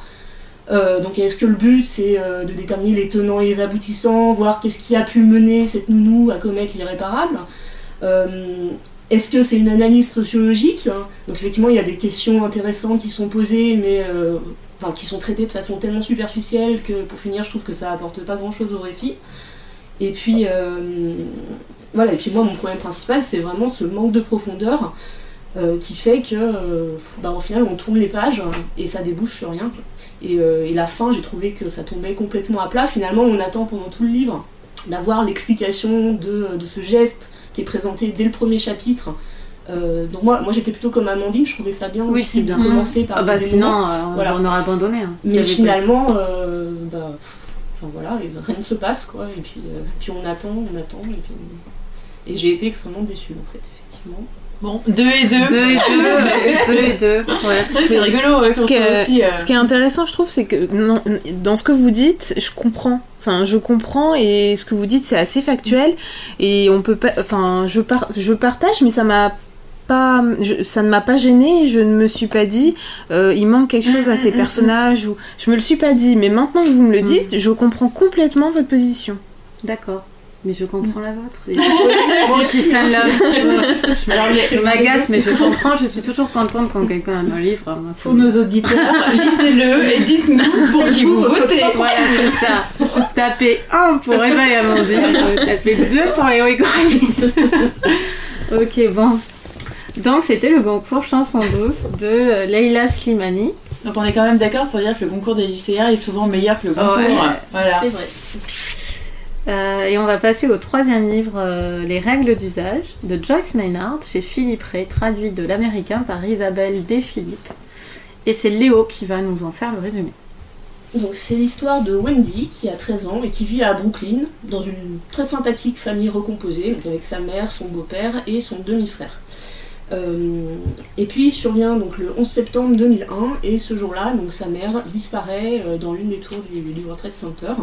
Euh, donc est-ce que le but c'est de déterminer les tenants et les aboutissants, voir qu'est-ce qui a pu mener cette nounou à commettre l'irréparable? Est-ce que c'est une analyse sociologique hein Donc effectivement il y a des questions intéressantes qui sont posées, mais euh, qui sont traitées de façon tellement superficielle que pour finir je trouve que ça apporte pas grand-chose au récit. Et puis euh, voilà, et puis moi mon problème principal c'est vraiment ce manque de profondeur. euh, qui fait que bah, au final on tourne les pages et ça débouche sur rien. Et, la fin, j'ai trouvé que ça tombait complètement à plat. Finalement, on attend pendant tout le livre d'avoir l'explication de ce geste qui est présenté dès le premier chapitre. Euh, donc moi, moi j'étais plutôt comme Amandine, je trouvais ça bien Oui, aussi de commencer par Ah bah sinon, euh, on, Voilà. on aurait abandonné. hein, Mais finalement, euh, bah, enfin voilà, et rien ne se passe quoi. Et puis, puis on attend, on attend. Et, puis- et j'ai été extrêmement déçue en fait, effectivement. Bon, deux et deux. Deux et deux, deux et deux. Ouais. Oui, c'est rigolo. ouais, Ce qui, est, aussi, euh, ce qui est intéressant, je trouve, c'est que non, dans ce que vous dites, je comprends. Enfin, je comprends et ce que vous dites, c'est assez factuel. Et on peut pas. Enfin, je, par- je partage, mais ça m'a pas. je- ça ne m'a pas gêné. Je ne me suis pas dit, euh, il manque quelque chose à ces personnages. Ou, je me le suis pas dit. Mais maintenant que vous me le dites, je comprends complètement votre position. D'accord. Mais je comprends la vôtre. Et- Moi aussi, celle-là. Je m'agace, mais je comprends. Je suis toujours contente quand quelqu'un aime un livre. Moi, Pour nos auditeurs, lisez-le et dites-nous pour qui vous votez. Voilà, c'est ça. Tapez 1 pour Eva et Amandine, euh, tapez 2 pour Léo et ok, bon. Donc, c'était le concours Chanson douce de euh, Leila Slimani. Donc on est quand même d'accord pour dire que le concours des lycéens est souvent meilleur que le concours. Ouais. Voilà. C'est vrai. Euh, et on va passer au troisième livre, euh, Les règles d'usage, de Joyce Maynard, chez Philippe Ray, traduit de l'américain par Isabelle Desphilippe. Et c'est Léo qui va nous en faire le résumé. C'est l'histoire de Wendy qui a 13 ans et qui vit à Brooklyn dans une très sympathique famille recomposée, avec sa mère, son beau-père et son demi-frère. Euh, et puis survient donc le 11 septembre 2001 et ce jour-là, sa mère disparaît dans l'une des tours du, du World Trade Center.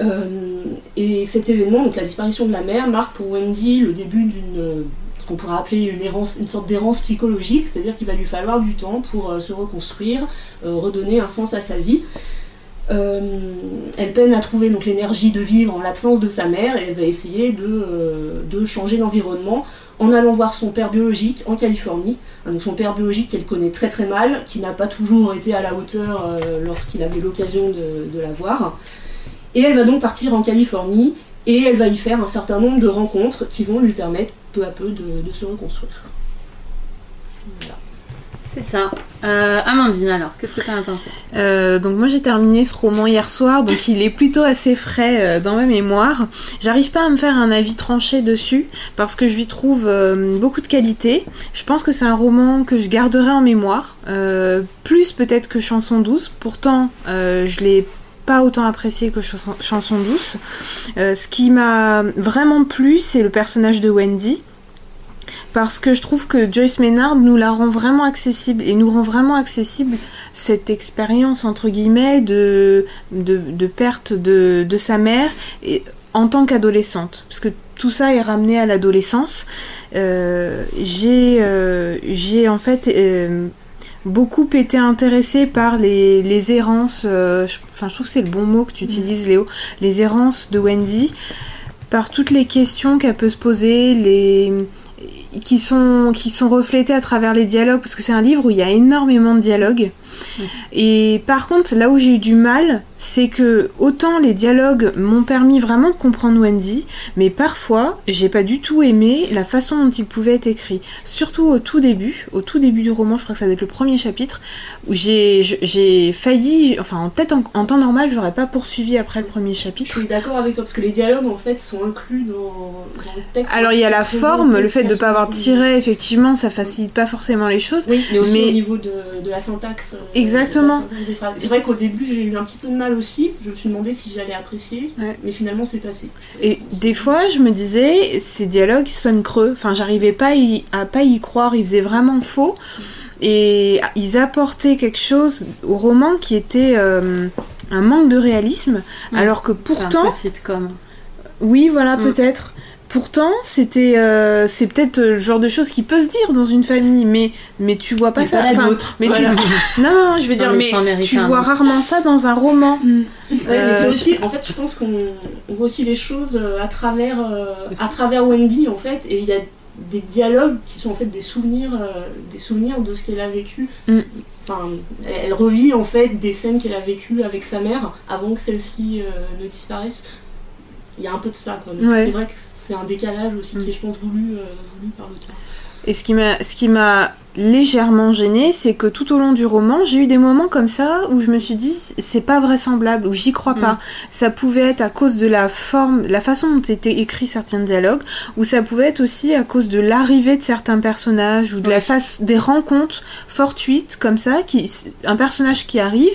Euh, et cet événement, donc la disparition de la mère, marque pour Wendy le début d'une euh, ce qu'on pourrait appeler une, errance, une sorte d'errance psychologique, c'est-à-dire qu'il va lui falloir du temps pour euh, se reconstruire, redonner un sens à sa vie. Elle peine à trouver donc l'énergie de vivre en l'absence de sa mère et elle va essayer de, de changer d'environnement en allant voir son père biologique en Californie. Hein, Donc son père biologique qu'elle connaît très très mal, qui n'a pas toujours été à la hauteur lorsqu'il avait l'occasion de la voir. Et elle va donc partir en Californie et elle va y faire un certain nombre de rencontres qui vont lui permettre peu à peu de, de se reconstruire. Voilà. C'est ça. Euh, Amandine, alors, qu'est-ce que tu as pensé? Euh, donc moi j'ai terminé ce roman hier soir, donc il est plutôt assez frais euh, dans ma mémoire. J'arrive pas à me faire un avis tranché dessus parce que je lui trouve euh, beaucoup de qualité. Je pense que c'est un roman que je garderai en mémoire, euh, plus peut-être que Chanson douce. Pourtant euh, je l'ai pas autant apprécié que Chanson, douce. Euh, ce qui m'a vraiment plu, c'est le personnage de Wendy. Parce que je trouve que Joyce Maynard nous la rend vraiment accessible et nous rend vraiment accessible cette expérience entre guillemets de, perte de, sa mère en tant qu'adolescente. Parce que tout ça est ramené à l'adolescence. Euh, j'ai euh, j'ai en fait beaucoup été intéressée par les, les errances euh, je- enfin je trouve que c'est le bon mot que tu utilises Léo les errances de Wendy par toutes les questions qu'elle peut se poser les qui sont, qui sont reflétés à travers les dialogues, parce que c'est un livre où il y a énormément de dialogues. Et par contre, là où j'ai eu du mal, c'est que autant les dialogues m'ont permis vraiment de comprendre Wendy, mais parfois, j'ai pas du tout aimé la façon dont il pouvait être écrit. Surtout au tout début, au tout début du roman, je crois que ça doit être le premier chapitre, où j'ai je- failli, enfin, peut-être en, en temps normal, j'aurais pas poursuivi après le premier Je chapitre. suis d'accord avec toi parce que les dialogues en fait sont inclus dans, dans le texte. Alors il y a la forme, le fait de façon- pas avoir tiré, effectivement, ça facilite pas forcément les choses. Oui, mais aussi Mais- au niveau de, de la syntaxe. Exactement. C'est vrai qu'au début j'ai eu un petit peu de mal aussi. Je me suis demandé si j'allais apprécier, Ouais. mais finalement c'est passé. Et des fois, je me disais, ces dialogues ils sonnent creux. Enfin, j'arrivais pas à y- à pas y croire. Ils faisaient vraiment faux. Et ils apportaient quelque chose au roman qui était euh, un manque de réalisme. Alors que C'est pourtant, un peu sitcom. oui, voilà, Mm. peut-être. Pourtant, c'était, euh, c'est peut-être le genre de choses qui peut se dire dans une famille, mais mais tu vois pas Mais ça. pas Enfin, mais tu, Voilà. non, je veux Non, dire, mais mais tu vois rarement ça dans un roman. Ouais, mais Euh, c'est aussi, en fait, je pense qu'on on voit aussi les choses euh, à travers, euh, à travers Wendy, en fait, et il y a des dialogues qui sont en fait des souvenirs, euh, des souvenirs de ce qu'elle a vécu. Mm. Enfin, elle, revit en fait des scènes qu'elle a vécues avec sa mère avant que celle-ci euh, ne disparaisse. Il y a un peu de ça, quand même. Ouais. C'est vrai que c'est un décalage aussi qui est, je pense, voulu, euh, voulu par l'auteur. Et ce qui m'a, ce qui m'a légèrement gênée, c'est que tout au long du roman, j'ai eu des moments comme ça où je me suis dit c'est pas vraisemblable, ou j'y crois pas. Ça pouvait être à cause de la forme, la façon dont étaient écrits certains dialogues, ou ça pouvait être aussi à cause de l'arrivée de certains personnages ou de la face des rencontres fortuites comme ça, qui un personnage qui arrive,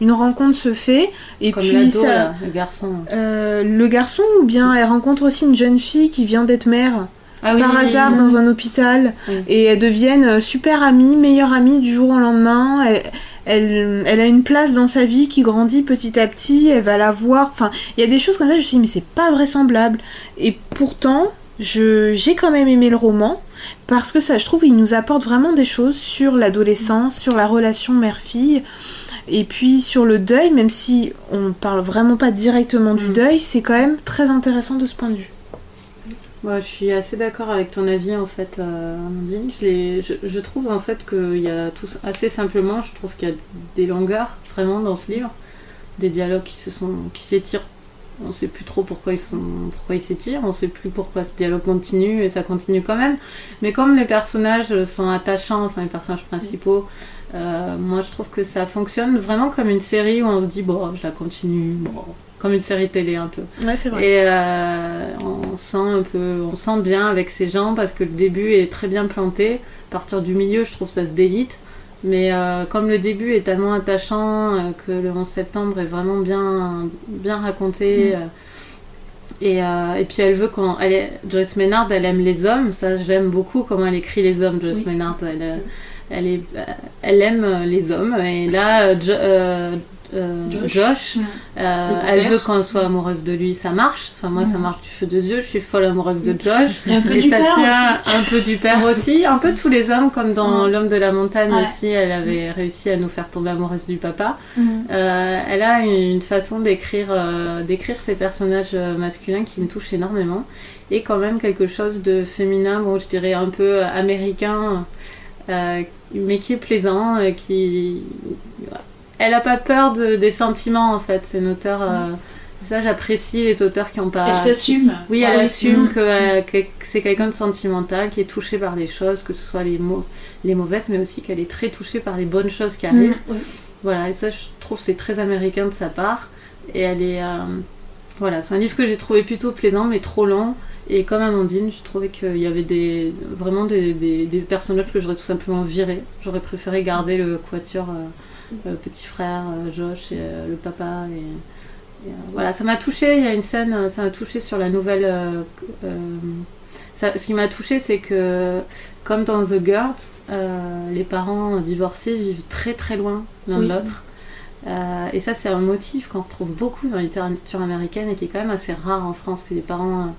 une rencontre se fait et Comme puis ça. là, le garçon. Euh, le garçon ou bien elle rencontre aussi une jeune fille qui vient d'être mère. Ah oui, par oui, hasard oui. dans un hôpital et elles deviennent euh, super amies, meilleures amies du jour au lendemain. Elle, elle, elle a une place dans sa vie qui grandit petit à petit, elle va la voir. Enfin, il y a des choses comme ça, je me suis dit, mais c'est pas vraisemblable. Et pourtant, j'ai quand même aimé le roman parce que ça, je trouve, il nous apporte vraiment des choses sur l'adolescence, sur la relation mère-fille. Et puis sur le deuil, même si on parle vraiment pas directement du Mm. deuil, c'est quand même très intéressant de ce point de vue. Ouais, je suis assez d'accord avec ton avis en fait, euh, Amandine. Je, je, trouve en fait qu'il y a tout assez simplement, je trouve qu'il y a des longueurs vraiment dans ce livre, des dialogues qui se sont qui s'étirent. On sait plus trop pourquoi ils sont pourquoi ils s'étirent, on sait plus pourquoi ce dialogue continue et ça continue quand même. Mais comme les personnages sont attachants, enfin les personnages principaux, euh, moi je trouve que ça fonctionne vraiment comme une série où on se dit bon je la continue, bon, comme une série télé un peu. Ouais, c'est vrai. Et euh, on sent un peu, on sent bien avec ces gens parce que le début est très bien planté. À partir du milieu, je trouve ça se délite. Mais euh, comme le début est tellement attachant, euh, que le 11 septembre est vraiment bien, bien raconté. euh, et, et puis elle veut qu'on. Joyce Maynard, elle aime les hommes. Ça, j'aime beaucoup comment elle écrit les hommes, Joyce Oui. Maynard. Elle, elle, est, elle aime les hommes. Et là, euh, euh, Josh. Josh, Mm. euh, Le elle veut qu'on soit amoureuse de lui, ça marche. Enfin, moi, ça Mm. marche du feu de Dieu. Je suis folle amoureuse de Josh. Et un peu Et du ça père tient un peu du père aussi, un peu tous les hommes, comme dans Mm. L'homme de la montagne Ouais. aussi, elle avait réussi à nous faire tomber amoureuse du papa. Mm. Euh, elle a une façon d'écrire euh, d'écrire ces personnages masculins qui me touche énormément. Et quand même quelque chose de féminin, bon, je dirais un peu américain, mais qui est plaisant, qui... Elle a pas peur de, des sentiments, en fait. C'est une auteure... euh, Ça, j'apprécie les auteurs qui ont pas... Elle s'assume. Oui, elle assume Mm. que, euh, que- c'est quelqu'un de sentimental, qui est touché par les choses, que ce soit les, mau- les mauvaises, mais aussi qu'elle est très touchée par les bonnes choses qui arrivent. Oui. Voilà, et ça, je trouve c'est très américain de sa part. Et elle est. euh, voilà, c'est un livre que j'ai trouvé plutôt plaisant, mais trop long. Et comme Amandine, je trouvais qu'il y avait des, vraiment des, des, des personnages que j'aurais tout simplement virés. J'aurais préféré garder le quatuor euh, petit frère, euh, Josh, et euh, le papa. Et, et, euh, voilà, ça m'a touché. Il y a une scène, euh, ça m'a touché sur la nouvelle. euh, euh, ça- ce qui m'a touché, c'est que, comme dans The Girl, euh, les parents divorcés vivent très très loin l'un de l'autre. Euh, et ça, c'est un motif qu'on retrouve beaucoup dans la littérature américaine et qui est quand même assez rare en France que les parents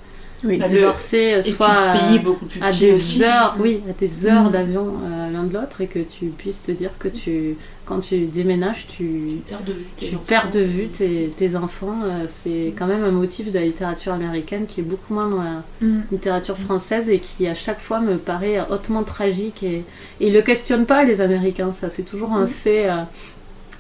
Oui. euh, Ah, divorcés euh, soient euh, à des heures, oui, à des heures Mm. d'avion euh, l'un de l'autre et que tu puisses te dire que tu, quand tu déménages, tu, Père de vue. tes tu enfants. perds de vue tes, tes enfants. euh, c'est quand même un motif de la littérature américaine qui est beaucoup moins dans la Mm. littérature française et qui à chaque fois me paraît hautement tragique et, et ils le questionnent pas les Américains ça c'est toujours un Oui. fait euh,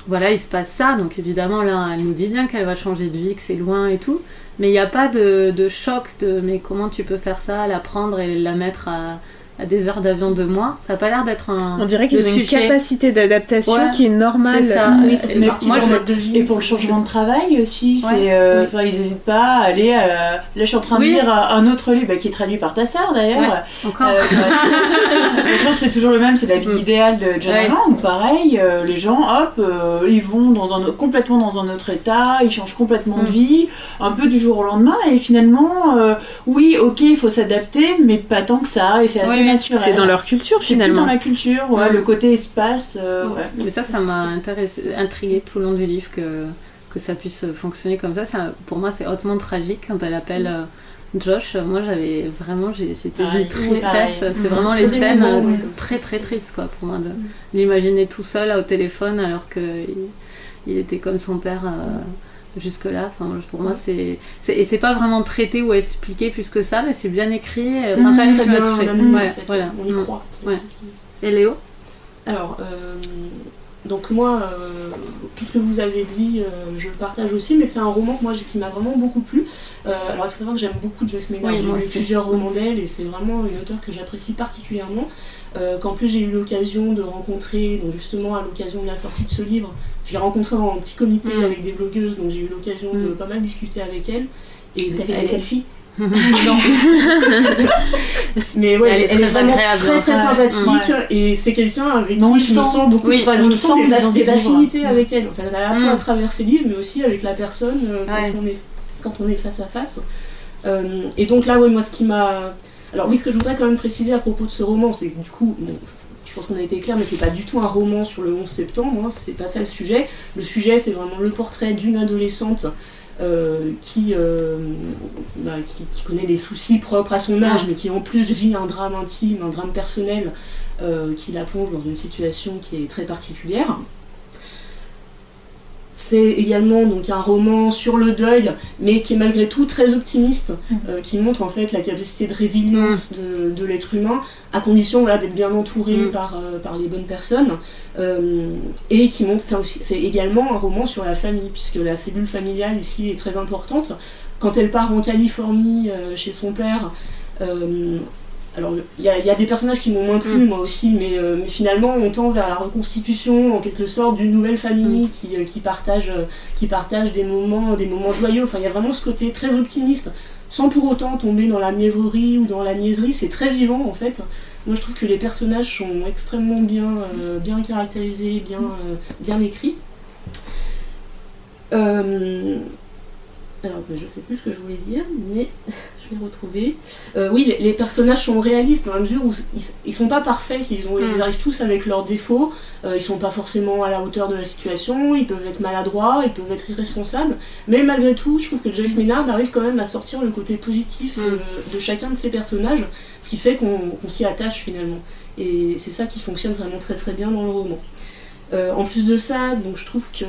voilà il se passe ça donc évidemment là elle nous dit bien qu'elle va changer de vie que c'est loin et tout mais il n'y a pas de, de choc de mais comment tu peux faire ça la prendre et la mettre à, à des heures d'avion de moi ça a pas l'air d'être un On dirait qu'ils ont une capacité d'adaptation Ouais, qui est normale. c'est ça. Oui, Euh, ça fait mais partie moi, de je leur me- mode de vie. Et pour le changement de travail aussi, Ouais. c'est, euh, Oui. ils n'hésitent pas à aller. euh, là, je suis en train Oui. de lire un un autre livre bah, qui est traduit par ta sœur d'ailleurs. Ouais. encore Euh, je pense que c'est toujours le même, c'est la vie Mm. idéale de John Ouais. Allen, où pareil, euh, les gens, hop, euh, ils vont dans un, complètement dans un autre état, ils changent complètement de Mm. vie, un peu du jour au lendemain, et finalement, euh, oui, ok, il faut s'adapter, mais pas tant que ça, et c'est assez. Naturel. C'est dans leur culture C'est plus dans finalement. la culture, ouais, le côté espace, euh, ouais. Mais ça, ça m'a intrigué tout le long du livre que, que ça puisse fonctionner comme ça. Ça- Pour moi, c'est hautement tragique quand elle appelle euh, Josh. Moi, j'avais vraiment, j'ai- j'étais Pareil, d'une tristesse. C'est Mhm. vraiment les scènes euh, ouais. très très tristes quoi pour moi de l'imaginer tout seul là, au téléphone alors que il, il était comme son père. euh, jusque là enfin pour moi c'est et c'est pas vraiment traité ou expliqué plus que ça mais c'est bien écrit enfin, ça très qui m'a bien touché ouais, voilà On y Mm. croit. Ouais. et Léo? Alors, euh, donc moi, euh, tout ce que vous avez dit, euh, je le partage aussi, mais c'est un roman que moi, qui m'a vraiment beaucoup plu. Alors, il faut savoir que j'aime beaucoup Joyce Maynard, Oui, j'ai lu plusieurs romans d'elle, et c'est vraiment une auteure que j'apprécie particulièrement. Qu'en plus, j'ai eu l'occasion de rencontrer, donc justement, à l'occasion de la sortie de ce livre, je l'ai rencontrée dans un petit comité Mm. avec des blogueuses, donc j'ai eu l'occasion de Mm. pas mal discuter avec elle. Et T'as fait elle des est- selfies non. Mais ouais, Elle elle, est est très vraiment agréable, très très ouais. sympathique et c'est quelqu'un avec Non, qui je me sent. sens beaucoup. Oui, enfin, on je sens des, affinités Mm. avec elle. Enfin, à la fois à travers ses livres, mais aussi avec la personne euh, quand Ouais. on est quand on est face à face. Euh, et donc là, ouais, moi, ce qui m'a Alors oui, ce que je voudrais quand même préciser à propos de ce roman, c'est que du coup, bon, pense qu'on a été clair, mais c'est pas du tout un roman sur le 11 septembre, hein, c'est pas ça le sujet. Le sujet, c'est vraiment le portrait d'une adolescente euh, qui, euh, bah, qui, qui connaît les soucis propres à son âge, mais qui en plus vit un drame intime, un drame personnel, euh, qui la plonge dans une situation qui est très particulière. C'est également donc un roman sur le deuil, mais qui est malgré tout très optimiste, euh, qui montre en fait la capacité de résilience de, de l'être humain, à condition voilà, d'être bien entouré Mm. par, euh, par les bonnes personnes, Euh, et qui montre. C'est également un roman sur la famille, puisque la cellule familiale ici est très importante. Quand elle part en Californie chez son père, alors il y, a- il y a des personnages qui m'ont moins plu, Mm. moi aussi, mais, euh, mais finalement on tend vers la reconstitution en quelque sorte d'une nouvelle famille qui, euh, qui, partage, euh, qui partage des moments, des moments joyeux. Enfin, il y a vraiment ce côté très optimiste, sans pour autant tomber dans la mièvrerie ou dans la niaiserie. C'est très vivant en fait. Moi je trouve que les personnages sont extrêmement bien, bien caractérisés, bien, bien écrits. Alors, je sais plus ce que je voulais dire, mais je vais retrouver. Euh, oui, les, les personnages sont réalistes dans la mesure où ils, ils sont pas parfaits, ils, ont, ils arrivent tous avec leurs défauts, euh, ils sont pas forcément à la hauteur de la situation, ils peuvent être maladroits, ils peuvent être irresponsables, mais malgré tout, je trouve que Joyce Maynard arrive quand même à sortir le côté positif Mm. de, de chacun de ses personnages, ce qui fait qu'on s'y attache finalement. Et c'est ça qui fonctionne vraiment très très bien dans le roman. Euh, en plus de ça, donc je trouve que,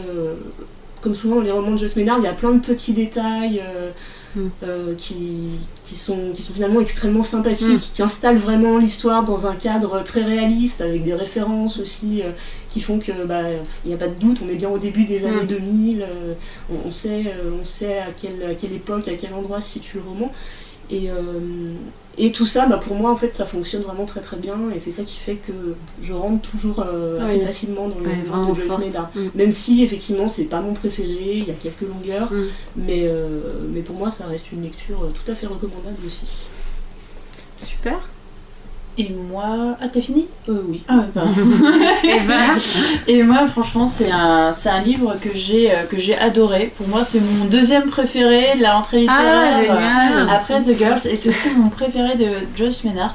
comme souvent dans les romans de Joyce Maynard, il y a plein de petits détails euh, Mm. euh, qui, qui, sont, qui sont finalement extrêmement sympathiques, Mm. qui installent vraiment l'histoire dans un cadre très réaliste, avec des références aussi euh, qui font que bah, il n'y a pas de doute, on est bien au début des années Mm. 2000, euh, on, on sait, on sait à, quelle, à quelle époque, à quel endroit se situe le roman. Et, euh, et tout ça, bah, pour moi, en fait, ça fonctionne vraiment très très bien, et c'est ça qui fait que je rentre toujours euh, assez Oui. facilement dans le Ouais, vraiment de Joyce. Mm. Même si, effectivement, c'est pas mon préféré, il y a quelques longueurs, Mm. mais, euh, mais pour moi, ça reste une lecture tout à fait recommandable aussi. Super. Et moi. Ah, t'as fini? Euh, oui. Ah. Et ben, Et moi, franchement, c'est un, c'est un livre que j'ai euh, que j'ai adoré. Pour moi, c'est mon deuxième préféré de la rentrée littéraire. ah, euh, génial. Après The Girls, et c'est aussi mon préféré de Joyce Maynard.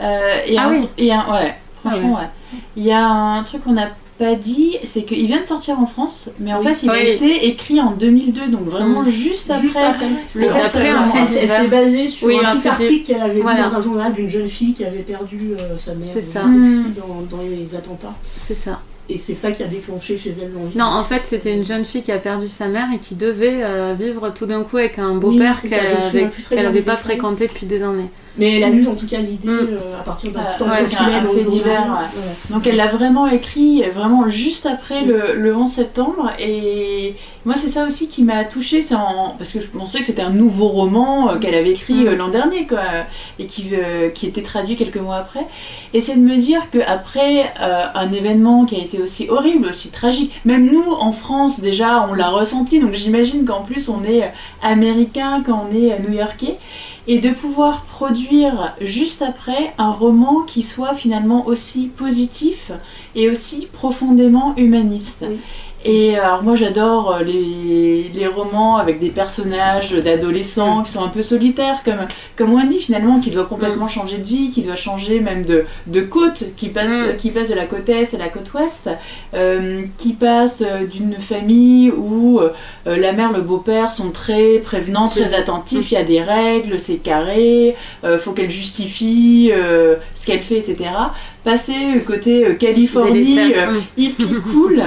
Euh, et Ah un- oui. et un- ouais, franchement, ouais. Il y a un truc qu'on n'a pas dit, c'est qu'il vient de sortir en France, mais en Oui. fait, il a Oui. été écrit en 2002, donc vraiment Mm. juste après. Juste après. Le En fait, d'après, c'est en vraiment- fait, Elle, s'est basée sur Oui, un petit article qu'elle avait Voilà. lu dans un journal d'une jeune fille qui avait perdu euh, sa mère ça. Mm. qui dans, dans les attentats. c'est ça. Et c'est ça qui a déclenché chez elle l'envie. Non, en fait, c'était une jeune fille qui a perdu sa mère et qui devait euh, vivre tout d'un coup avec un beau-père qu'elle je me souviens avait, plus très qu'elle bien avait des pas fréquenté depuis des années. Mais elle a lu en tout cas l'idée Mm. euh, à partir d'un petit ouais, entrefilet c'est un dans le fait divers. Donc elle l'a vraiment écrit euh, vraiment juste après le, le 11 septembre. Et moi c'est ça aussi qui m'a touchée c'est en... parce que je pensais que c'était un nouveau roman euh, qu'elle avait écrit euh, Mm. l'an dernier quoi et qui, euh, qui était traduit quelques mois après. Et c'est de me dire qu'après un événement qui a été aussi horrible aussi tragique même nous en France déjà on l'a ressenti. Donc j'imagine qu'en plus on est américain quand on est new-yorkais et de pouvoir produire juste après un roman qui soit finalement aussi positif et aussi profondément humaniste. Et alors moi j'adore euh, les, les romans avec des personnages d'adolescents qui sont un peu solitaires comme, comme Wendy finalement qui doit complètement changer de vie, qui doit changer même de, de côte, qui passe, Mm. qui passe de la côte est à la côte ouest, euh, qui passe euh, d'une famille où euh, euh, la mère, le beau-père sont très prévenants, très attentifs, il y a des règles, c'est carré, euh, faut qu'elle justifie euh, ce qu'elle fait, etc. Passer le côté euh, Californie, euh, hippie cool.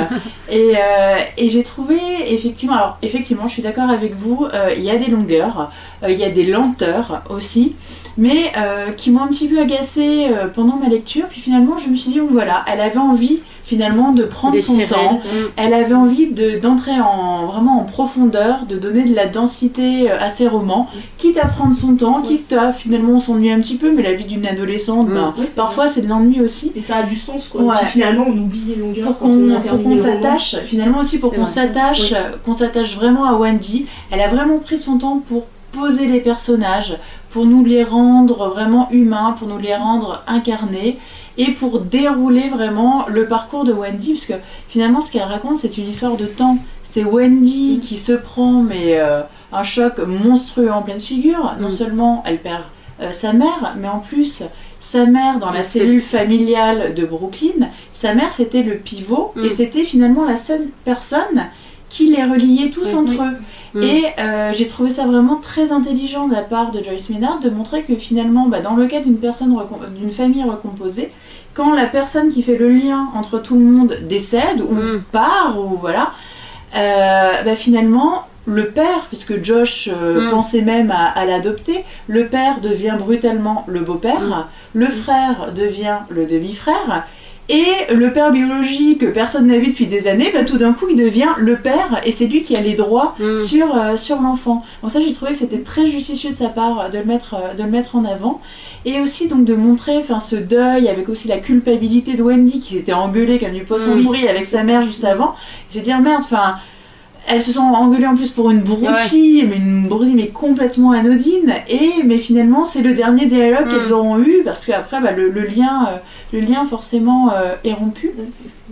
et euh, et j'ai trouvé, effectivement, alors effectivement, je suis d'accord avec vous, il y a des longueurs, il y a des lenteurs aussi, mais euh, qui m'ont un petit peu agacée euh, pendant ma lecture. Puis finalement, je me suis dit, bon, voilà, elle avait envie finalement de prendre son temps. Mm. Elle avait envie de- d'entrer en, vraiment en profondeur, de donner de la densité euh, à ses romans, quitte à prendre son temps, quitte à finalement s'ennuyer un petit peu, mais la vie d'une adolescente, Mm. ben, Oui, parfois c'est de l'ennui aussi. Et ça a du sens quoi. Ouais. Finalement on oublie les longueurs Pour on qu'on pour s'attache, finalement aussi pour C'est qu'on vrai. s'attache, Oui. euh, qu'on s'attache vraiment à Wendy. Elle a vraiment pris son temps pour poser les personnages, pour nous les rendre vraiment humains, pour nous les rendre incarnés et pour dérouler vraiment le parcours de Wendy, parce que finalement ce qu'elle raconte c'est une histoire de temps. C'est Wendy Mm. qui se prend mais euh, un choc monstrueux en pleine figure. Non Mm. seulement elle perd euh, sa mère, mais en plus, sa mère dans la Mais cellule familiale de Brooklyn, sa mère c'était le pivot Mm. et c'était finalement la seule personne qui les reliait tous entre eux. Mm. Et euh, j'ai trouvé ça vraiment très intelligent de la part de Joyce Maynard de montrer que finalement, bah, dans le cas d'une personne, d'une famille recomposée, quand la personne qui fait le lien entre tout le monde décède ou Mm. part ou voilà, euh, bah, finalement le père, puisque Josh euh, Mm. pensait même à, à l'adopter, le père devient brutalement le beau-père, le frère devient le demi-frère. Et le père biologique que personne n'a vu depuis des années, bah, tout d'un coup il devient le père et c'est lui qui a les droits Mm. sur, euh, sur l'enfant. Donc ça j'ai trouvé que c'était très judicieux de sa part euh, de le mettre, euh, de le mettre en avant. Et aussi donc de montrer enfin, ce deuil avec aussi la culpabilité de Wendy qui s'était engueulée comme du poisson pourri avec sa mère juste avant. Je vais dire merde, enfin elles se sont engueulées en plus pour une broutille, mais une broutille mais complètement anodine. Et mais finalement c'est le dernier dialogue Mm. qu'elles auront eu parce qu'après bah, le, le lien, euh, le lien forcément euh, est rompu.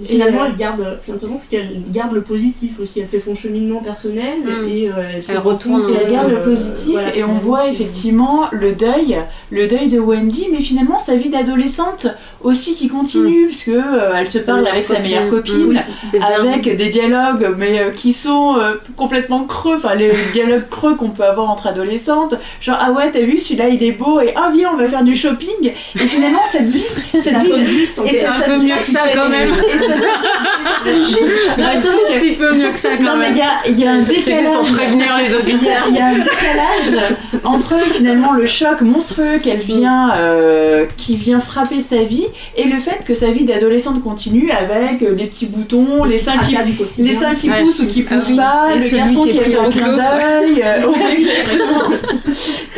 Finalement, Et, euh, elle garde, c'est qu'elle garde le positif aussi. Elle fait son cheminement personnel Mm. et euh, elle, Elle retourne Et elle garde le euh, positif voilà, et on voit effectivement le deuil, le deuil de Wendy, mais finalement sa vie d'adolescente aussi qui continue, puisque euh, elle se parle avec sa meilleure copine, avec des dialogues mais euh, qui sont complètement creux, enfin les dialogues creux qu'on peut avoir entre adolescentes, genre ah ouais t'as vu celui-là il est beau et ah viens on va faire du shopping et finalement cette vie, cette vie. C'est un peu mieux que ça quand même. Un c'est que- petit peu mieux que ça quand non mais il même. y a, il y a un C'est juste décalage. pour prévenir les auditeurs. il y a un décalage entre finalement le choc monstrueux qu'elle vient, euh, qui vient frapper sa vie et le fait que sa vie d'adolescente continue avec les petits boutons, les seins qui, les seins qui Ouais. poussent ou qui Ah poussent oui. pas, Et le garçon qui qui est a plus fait un clin l'autre. d'œil.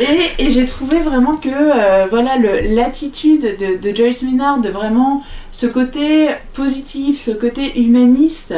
et, et j'ai trouvé vraiment que euh, voilà l'attitude de, de Joyce Maynard de vraiment ce côté positif, ce côté humaniste.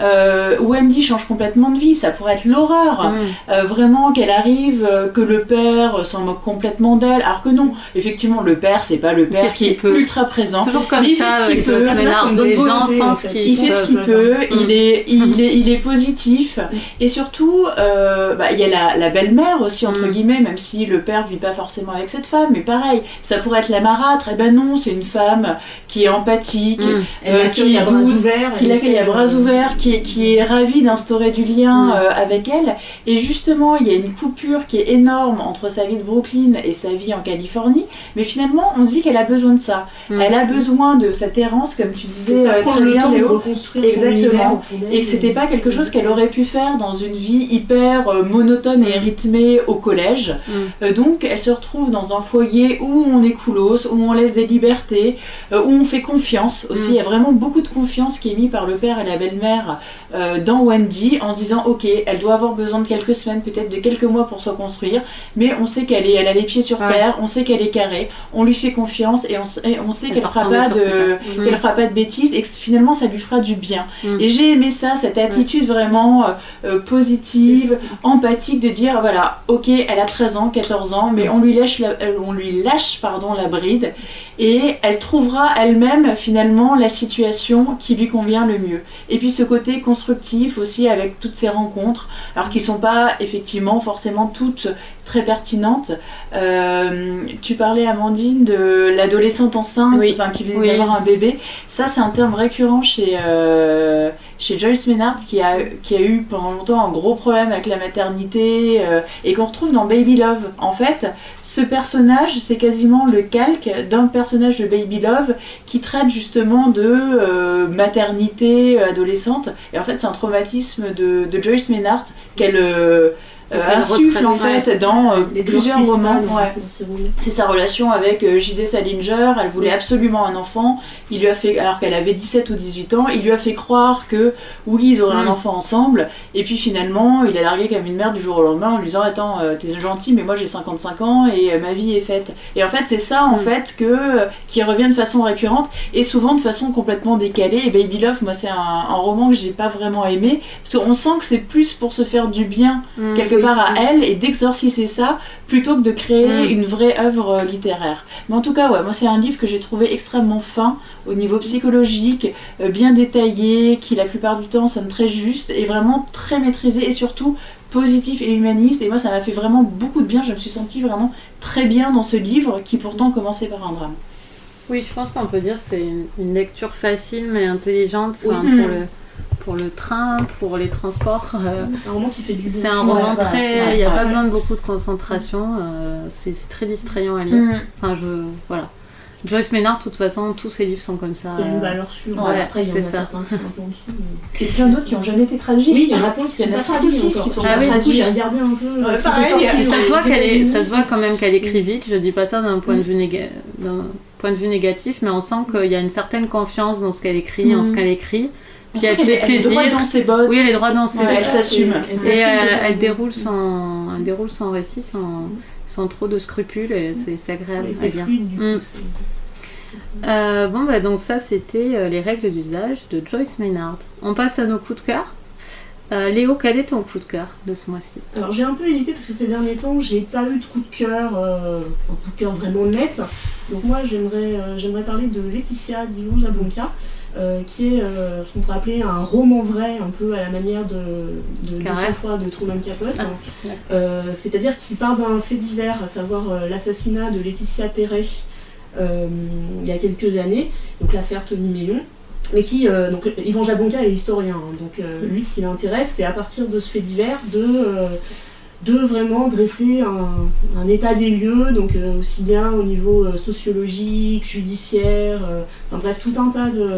euh, Wendy change complètement de vie, ça pourrait être l'horreur. Mm. Euh, vraiment qu'elle arrive, euh, que le père s'en moque complètement d'elle, alors que non, effectivement le père c'est pas le père fait ce qui qu'il est peut. ultra présent. C'est toujours comme Il fait ça ce qu'il avec peut. En fait. Il fait ce qu'il peut, Mm. il est, il est, il est positif et surtout euh, bah, il y a la, la belle-mère aussi entre Mm. guillemets, même si le père vit pas forcément avec cette femme, mais pareil, ça pourrait être la marâtre, et ben non, c'est une femme qui est empathique, Mm. Euh, l'accueille qui est douce, qui l'accueille à bras ouverts, qui est, qui est ravie d'instaurer du lien Mm. euh, avec elle. Et justement, il y a une coupure qui est énorme entre sa vie de Brooklyn et sa vie en Californie. Mais finalement, on se dit qu'elle a besoin de ça. Mm. Elle a besoin de cette errance, comme tu disais ça, euh, très le bien, temps de Léo. Exactement. Et c'était pas quelque chose qu'elle aurait pu faire dans une vie hyper euh, monotone et rythmée au collège. Mm. Donc elle se retrouve dans un foyer où on est coolos, où on laisse des libertés, où on fait confiance aussi. Mm. Il y a vraiment beaucoup de confiance qui est mise par le père et la belle-mère euh, dans Wendy en se disant ok, elle doit avoir besoin de quelques semaines, peut-être de quelques mois pour se reconstruire, mais on sait qu'elle est, elle a les pieds sur Ouais. terre, on sait qu'elle est carrée, on lui fait confiance et on, et on sait Elle qu'elle fera pas de qu'elle Mm. fera pas de bêtises et que finalement ça lui fera du bien. Mm. Et j'ai aimé ça, cette attitude vraiment euh, euh, positive, empathique de dire voilà, ok, elle a 13 ans, 14 ans, mais on lui lâche la, on lui lâche pardon la bride et elle trouvera elle-même finalement la situation qui lui convient le mieux. Et puis ce côté constructif aussi avec toutes ces rencontres, alors qui sont pas effectivement forcément toutes très pertinentes. Euh, tu parlais Amandine de l'adolescente enceinte, Oui. enfin qui vient Oui. d'avoir un bébé. Ça c'est un terme récurrent chez euh, chez Joyce Maynard qui a, qui a eu pendant longtemps un gros problème avec la maternité euh, et qu'on retrouve dans Baby Love. En fait, ce personnage, c'est quasiment le calque d'un personnage de Baby Love qui traite justement de euh, maternité euh, adolescente. Et en fait, c'est un traumatisme de, Joyce Maynard qu'elle euh, insuffle en fait dans euh, plusieurs romans. C'est sa relation avec euh, J.D. Salinger. Elle voulait absolument un enfant. Il lui a fait, alors qu'elle avait 17 ou 18 ans, il lui a fait croire que oui, ils auraient un Mm. enfant ensemble. Et puis finalement, il a largué comme une mère du jour au lendemain en lui disant Attends, t'es gentil, mais moi j'ai 55 ans et ma vie est faite. Et en fait, c'est ça en Mm. fait que qui revient de façon récurrente et souvent de façon complètement décalée. Et Baby Love, moi, c'est un, roman que j'ai pas vraiment aimé parce qu'on sent que c'est plus pour se faire du bien Mm. quelque. Part à elle et d'exorciser ça plutôt que de créer Mm. une vraie œuvre euh, littéraire. Mais en tout cas, ouais, moi c'est un livre que j'ai trouvé extrêmement fin au niveau psychologique, euh, bien détaillé, qui la plupart du temps sonne très juste et vraiment très maîtrisé et surtout positif et humaniste. Et moi, ça m'a fait vraiment beaucoup de bien. Je me suis sentie vraiment très bien dans ce livre qui pourtant commençait par un drame. Oui, je pense qu'on peut dire que c'est une, lecture facile mais intelligente enfin, Oui. pour, le, pour le train, pour les transports. euh, C'est un roman qui fait du bien. c'est un roman très. Il n'y a Ouais, pas ouais. besoin de beaucoup de concentration. euh, c'est très distrayant à lire. Mm. Enfin, je. Voilà. Joyce Maynard, de toute façon, tous ses livres sont comme ça. C'est une euh, valeur sûre. Ouais, Après, il y en a c'est ça. certains qui sont un peu en dessous. mais- Et plein d'autres qui n'ont jamais été traduits. Oui, il y en a plein qui Il y sont pas traduits qui sont Ah pas oui, Du coup, traduits. j'ai regardé un peu Ouais, qui pareil. ça se voit qu'elle est, États-Unis. ça se voit quand même qu'elle écrit vite. Je dis pas ça d'un point de vue néga- d'un point de vue négatif, mais on sent qu'il y a une certaine confiance dans ce qu'elle écrit, en ce qu'elle écrit. Puis elle qu'elle fait elle est plaisir. dans ses bottes. Oui, elle est droite dans ses Ouais, elle s'assume. Elle Et elle, elle déroule son, elle déroule son récit sans, sans trop de scrupules et c'est agréable, c'est fluide du coup. Mm. Euh, bon, bah, donc ça, c'était euh, les règles d'usage de Joyce Maynard. On passe à nos coups de cœur. Euh, Léo, quel est ton coup de cœur de ce mois-ci? Alors j'ai un peu hésité parce que ces derniers temps j'ai pas eu de coup de cœur, euh, un coup de cœur vraiment net. Donc moi j'aimerais j'aimerais parler de Laetitia d'Yvon Jablonka, euh, qui est euh, ce qu'on pourrait appeler un roman vrai, un peu à la manière de, de, de de Truman Capote. Ah. Euh, C'est-à-dire qu'il part d'un fait divers, à savoir l'assassinat de Laetitia Perret il y a quelques années, donc l'affaire Tony Mellon. Mais qui, donc Yvan Jabonka est historien, hein, donc euh, lui ce qui l'intéresse c'est à partir de ce fait divers de, de vraiment dresser un, état des lieux, donc euh, aussi bien au niveau euh, sociologique, judiciaire, euh, enfin bref tout un tas de,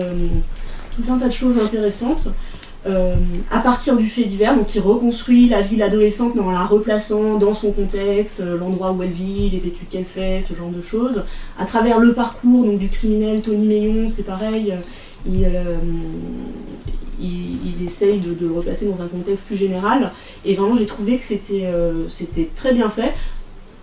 tout un tas de choses intéressantes. À partir du fait divers, donc il reconstruit la vie de l'adolescente mais en la replaçant dans son contexte, l'endroit où elle vit, les études qu'elle fait, ce genre de choses. À travers le parcours donc, du criminel Tony Meillon, c'est pareil, il, il, il essaye de, de le replacer dans un contexte plus général. Et vraiment, j'ai trouvé que c'était euh, c'était très bien fait.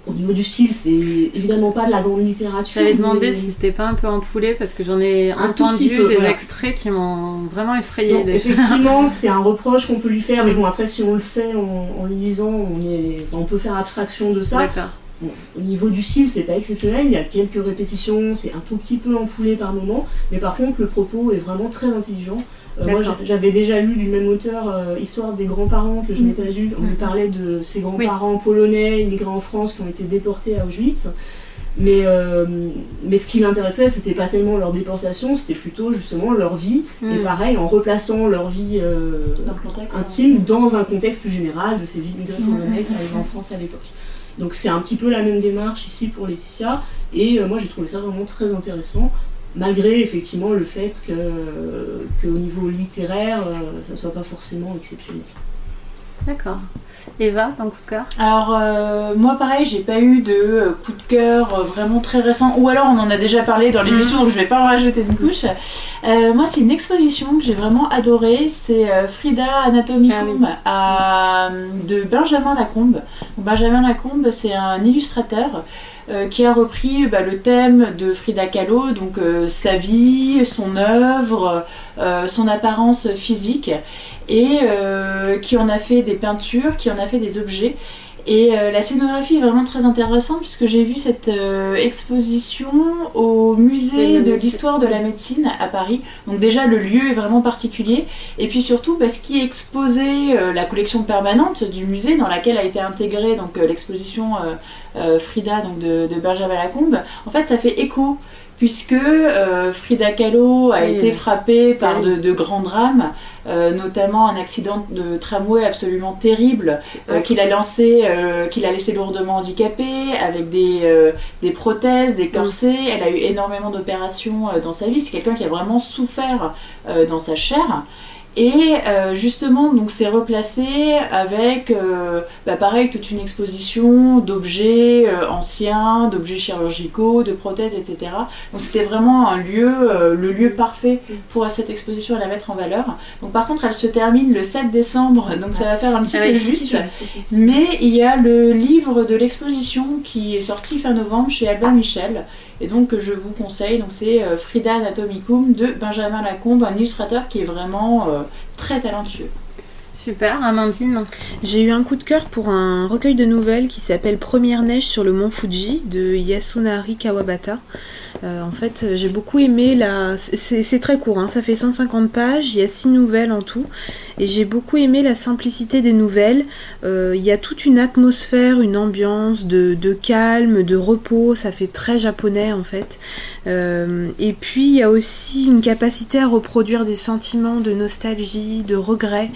Au niveau du style, c'est évidemment pas de la grande littérature. J'avais demandé mais- si c'était pas un peu empoulé parce que j'en ai Un entendu peu, des voilà. extraits qui m'ont vraiment effrayé. Effectivement, c'est un reproche qu'on peut lui faire, mais bon, après, si on le sait en, en le lisant, on, est, enfin, on peut faire abstraction de ça. D'accord. Bon, au niveau du style, c'est pas exceptionnel, il y a quelques répétitions, c'est un tout petit peu empoulé par moment, mais par contre, le propos est vraiment très intelligent. Euh, moi, j'avais déjà lu du même auteur euh, Histoire des grands-parents que je n'ai pas lu. On lui parlait de ses grands-parents polonais immigrés en France qui ont été déportés à Auschwitz. Mais, euh, mais ce qui m'intéressait, c'était pas tellement leur déportation, c'était plutôt justement leur vie. Et Mm. pareil, en replaçant leur vie euh, Dans hein. intime dans un contexte plus général de ces immigrés polonais qui arrivent en France à l'époque. Donc c'est un petit peu la même démarche ici pour Laetitia, et euh, moi j'ai trouvé ça vraiment très intéressant, malgré effectivement le fait que qu'au niveau littéraire, euh, ça soit pas forcément exceptionnel. D'accord. Eva, ton coup de cœur? Alors euh, moi pareil, j'ai pas eu de euh, coup de cœur euh, vraiment très récent, ou alors on en a déjà parlé dans l'émission, donc je vais pas en rajouter une couche. Euh, moi c'est une exposition que j'ai vraiment adorée, c'est euh, Frida Anatomicum à- de Benjamin Lacombe. Benjamin Lacombe c'est un illustrateur euh, qui a repris bah, le thème de Frida Kahlo, donc euh, sa vie, son œuvre, euh, son apparence physique, et euh, qui en a fait des peintures, qui en a fait des objets. Et euh, la scénographie est vraiment très intéressante puisque j'ai vu cette euh, exposition au musée de l'histoire de la médecine à Paris. Donc déjà le lieu est vraiment particulier et puis surtout parce qu'il exposait euh, la collection permanente du musée dans laquelle a été intégrée donc euh, l'exposition euh, euh, Frida donc de, de Benjamin Lacombe. En fait ça fait écho puisque euh, Frida Kahlo a Oui, été oui. frappée par de, de grands drames, euh, notamment un accident de tramway absolument terrible euh, qu'il a lancé, euh, laissé lourdement handicapé, avec des, euh, des prothèses, des corsets. Elle a eu énormément d'opérations euh, dans sa vie. C'est quelqu'un qui a vraiment souffert euh, dans sa chair. Et euh, justement, donc c'est replacé avec, euh, bah, pareil, toute une exposition d'objets euh, anciens, d'objets chirurgicaux, de prothèses, etc. Donc c'était vraiment un lieu, le lieu parfait pour cette exposition à la mettre en valeur. Donc par contre, elle se termine le 7 décembre, donc ça va faire un petit Ah peu juste. Mais il y a le livre de l'exposition qui est sorti fin novembre chez Albin Michel et donc que je vous conseille. Donc c'est euh, Frida Anatomicum de Benjamin Lacombe, un illustrateur qui est vraiment euh, très talentueux. Super, Amandine. J'ai eu un coup de cœur pour un recueil de nouvelles qui s'appelle Première neige sur le mont Fuji de Yasunari Kawabata. Euh, en fait, j'ai beaucoup aimé la. C'est très court, hein, ça fait 150 pages, il y a 6 nouvelles en tout. Et j'ai beaucoup aimé la simplicité des nouvelles. Euh, il y a toute une atmosphère, une ambiance de, calme, de repos, ça fait très japonais en fait. Euh, et puis il y a aussi une capacité à reproduire des sentiments de nostalgie, de regret.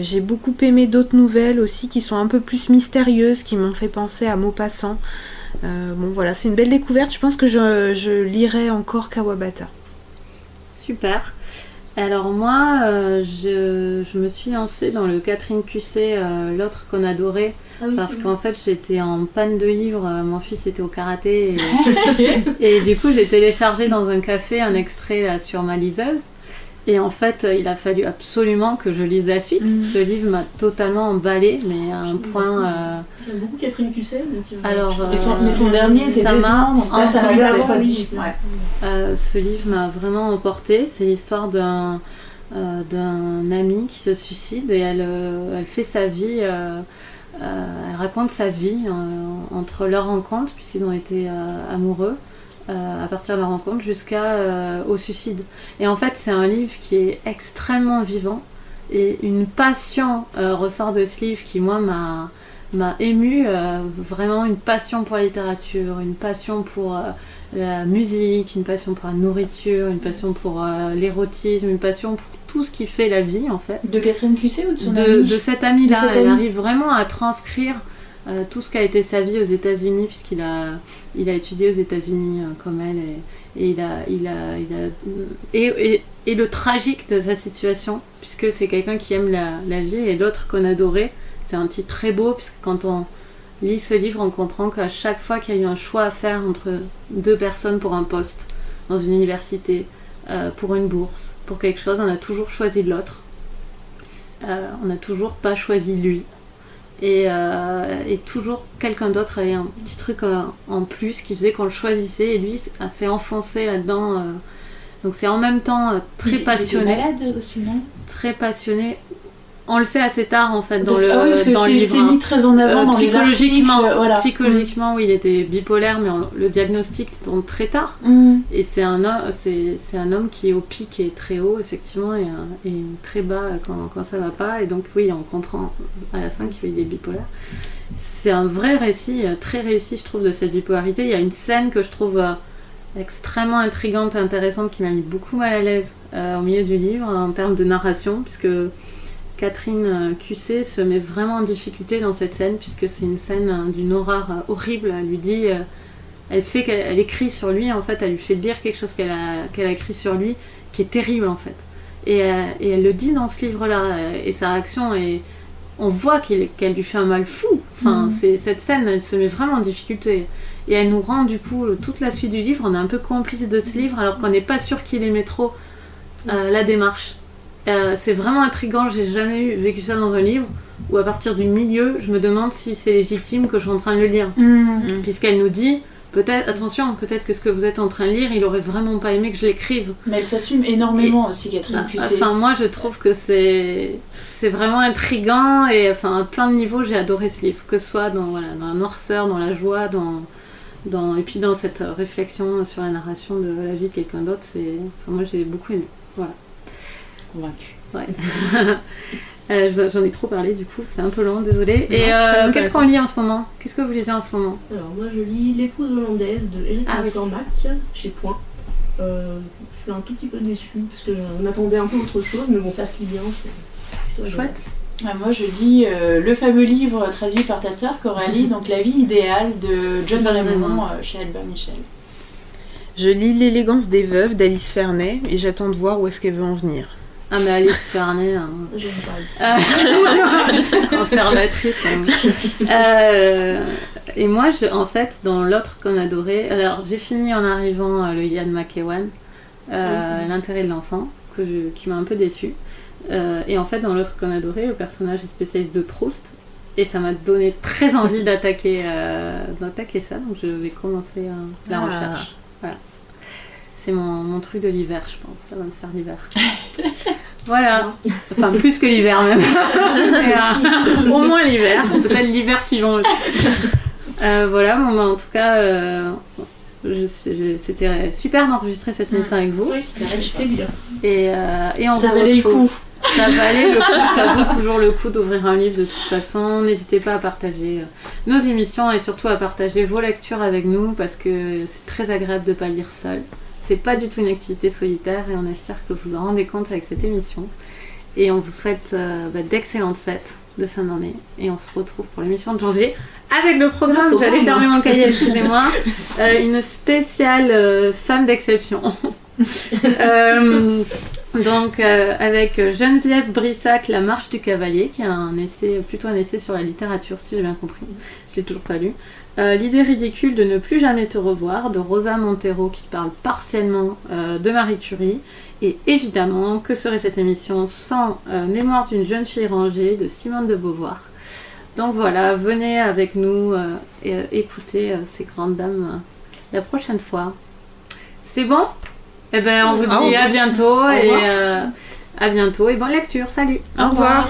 J'ai beaucoup aimé d'autres nouvelles aussi qui sont un peu plus mystérieuses, qui m'ont fait penser à Maupassant. Euh, bon voilà, c'est une belle découverte. Je pense que je, je lirai encore Kawabata. Super. Alors moi, euh, je, je me suis lancée dans le Catherine Cusset, euh, l'autre qu'on adorait, Ah oui, parce qu'en fait j'étais en panne de livres, euh, mon fils était au karaté, et, et du coup j'ai téléchargé dans un café un extrait là, sur ma liseuse, et en fait euh, il a fallu absolument que je lise la suite. Mhm. Ce livre m'a totalement emballé, mais à un point... euh, J'aime beaucoup Catherine Cusset. Donc, euh, Alors, son, mais son dernier, c'est ça m'a ça Ouais. Euh, ce livre m'a vraiment emporté. C'est l'histoire d'un euh, d'un ami qui se suicide et elle, euh, elle fait sa vie, euh, euh, elle raconte sa vie euh, entre leur rencontre, puisqu'ils ont été euh, amoureux, euh, à partir de leur rencontre jusqu'à euh, au suicide. Et en fait, c'est un livre qui est extrêmement vivant et une passion euh, ressort de ce livre qui, moi, m'a m'a ému euh, vraiment une passion pour la littérature, une passion pour euh, la musique, une passion pour la nourriture, une passion pour euh, l'érotisme, une passion pour tout ce qui fait la vie en fait. De Catherine Cusset ou de son De, ami de cet ami-là, De cet elle arrive vraiment à transcrire euh, tout ce qu'a été sa vie aux États-Unis, puisqu'il a, il a étudié aux États-Unis euh, comme elle, et, il a, il a, il a et, et, le tragique de sa situation, puisque c'est quelqu'un qui aime la, la vie, et l'autre qu'on adorait. C'est un titre très beau, puisque quand on lit ce livre, on comprend qu'à chaque fois qu'il y a eu un choix à faire entre deux personnes pour un poste dans une université, euh, pour une bourse, pour quelque chose, on a toujours choisi l'autre. Euh, on n'a toujours pas choisi lui. Et, euh, et toujours quelqu'un d'autre avait un petit truc euh, en plus qui faisait qu'on le choisissait et lui s'est enfoncé là-dedans. euh. Donc c'est en même temps Il- très il était passionné, malade aussi, non? Très passionné. On le sait assez tard en fait dans Parce- le, ah oui, dans le livre. c'est mis très en avant Euh, dans les psychologiquement, articles, voilà. psychologiquement, oui, il était bipolaire, mais on- le diagnostic tombe très tard. Mm. Et c'est un, homme- c'est, c'est un homme qui est au pic et très haut, effectivement, et, et très bas quand, quand ça va pas. Et donc, oui, on comprend à la fin qu'il est bipolaire. C'est un vrai récit euh, très réussi, je trouve, de cette bipolarité. Il y a une scène que je trouve euh, extrêmement intrigante et intéressante qui m'a mis beaucoup mal à l'aise euh, au milieu du livre en termes de narration, puisque Catherine euh, Cusset se met vraiment en difficulté dans cette scène, puisque c'est une scène euh, d'une horreur euh, horrible. Elle lui dit. elle fait qu'elle elle écrit sur lui en fait elle lui fait lire quelque chose qu'elle a qu'elle a écrit sur lui qui est terrible en fait. Et, et elle le dit dans ce livre là et sa réaction est on voit qu'il- qu'elle lui fait un mal fou. Enfin c'est cette scène elle se met vraiment en difficulté. Et elle nous rend du coup toute la suite du livre. On est un peu complice de ce livre alors qu'on n'est pas sûr qu'il aimait trop euh, la démarche Euh, c'est vraiment intriguant j'ai jamais eu, vécu ça dans un livre où à partir du milieu je me demande si c'est légitime que je suis en train de le lire. Mm. puisqu'elle nous dit peut-être attention peut-être que ce que vous êtes en train de lire il aurait vraiment pas aimé que je l'écrive. Mais elle s'assume énormément aussi, Catherine Ah, Cusset. enfin moi je trouve que c'est c'est vraiment intrigant et enfin à plein de niveaux j'ai adoré ce livre. Que ce soit dans, voilà, dans la noirceur dans la joie dans dans et puis dans cette réflexion sur la narration de la vie de quelqu'un d'autre c'est enfin, moi j'ai beaucoup aimé Convaincue. Euh, je- j'en ai trop parlé du coup c'est un peu long désolé et euh, qu'est-ce qu'on lit en ce moment? Qu'est-ce que vous lisez en ce moment? Alors moi je lis L'épouse hollandaise de Eric Ah oui. Chez Point. Euh, je suis un tout petit peu déçue parce que j'en attendais un peu autre chose, mais bon ça se lit bien, c'est plutôt chouette Ah, moi, je lis euh, le fameux livre traduit par ta sœur Coralie, donc La vie idéale de John Raymond chez Albert Michel. Je lis L'élégance des veuves d'Alice Fernet et j'attends de voir où est-ce qu'elle veut en venir. Ah mais Alice Fernet hein. Euh, conservatrice. hein. Euh, et moi, je, en fait, dans l'autre qu'on adorait, alors j'ai fini en arrivant euh, le Ian McEwan, euh, Mhm. l'intérêt de l'enfant, qui m'a un peu déçu. et en fait, dans l'autre qu'on adorait, le personnage est spécialiste de Proust. Et ça m'a donné très envie d'attaquer euh, d'attaquer ça, donc je vais commencer euh, la Ah. recherche. Voilà. C'est mon, mon truc de l'hiver, je pense. Ça va me faire l'hiver. Voilà. Enfin, plus que l'hiver même. Mais, euh, au moins l'hiver. Peut-être l'hiver suivant. Euh, voilà, bon, bah, en tout cas, euh, c'était super d'enregistrer cette émission avec vous. Oui, c'était avec plaisir. Et, et on Ça valait le coup. Ça valait le coup, ça vaut toujours le coup d'ouvrir un livre de toute façon. N'hésitez pas à partager nos émissions et surtout à partager vos lectures avec nous parce que c'est très agréable de ne pas lire seul. C'est pas du tout une activité solitaire et on espère que vous en rendez compte avec cette émission. Et on vous souhaite euh, bah, d'excellentes fêtes de fin d'année et on se retrouve pour l'émission de janvier avec le programme. Le J'allais fermer mon cahier, excusez-moi. Euh, une spéciale euh, femme d'exception. Donc avec Geneviève Brissac, La marche du cavalier, qui a un essai, plutôt un essai sur la littérature, si j'ai bien compris. Je l'ai toujours pas lu. Euh, L'idée ridicule de ne plus jamais te revoir, de Rosa Montero, qui parle partiellement euh, de Marie Curie. Et évidemment, que serait cette émission sans euh, Mémoire d'une jeune fille rangée de Simone de Beauvoir? Donc voilà, venez avec nous et écoutez euh, ces grandes dames la prochaine fois. C'est bon? Eh ben, on vous dit à bientôt et à bientôt et bonne lecture. Salut. Au revoir.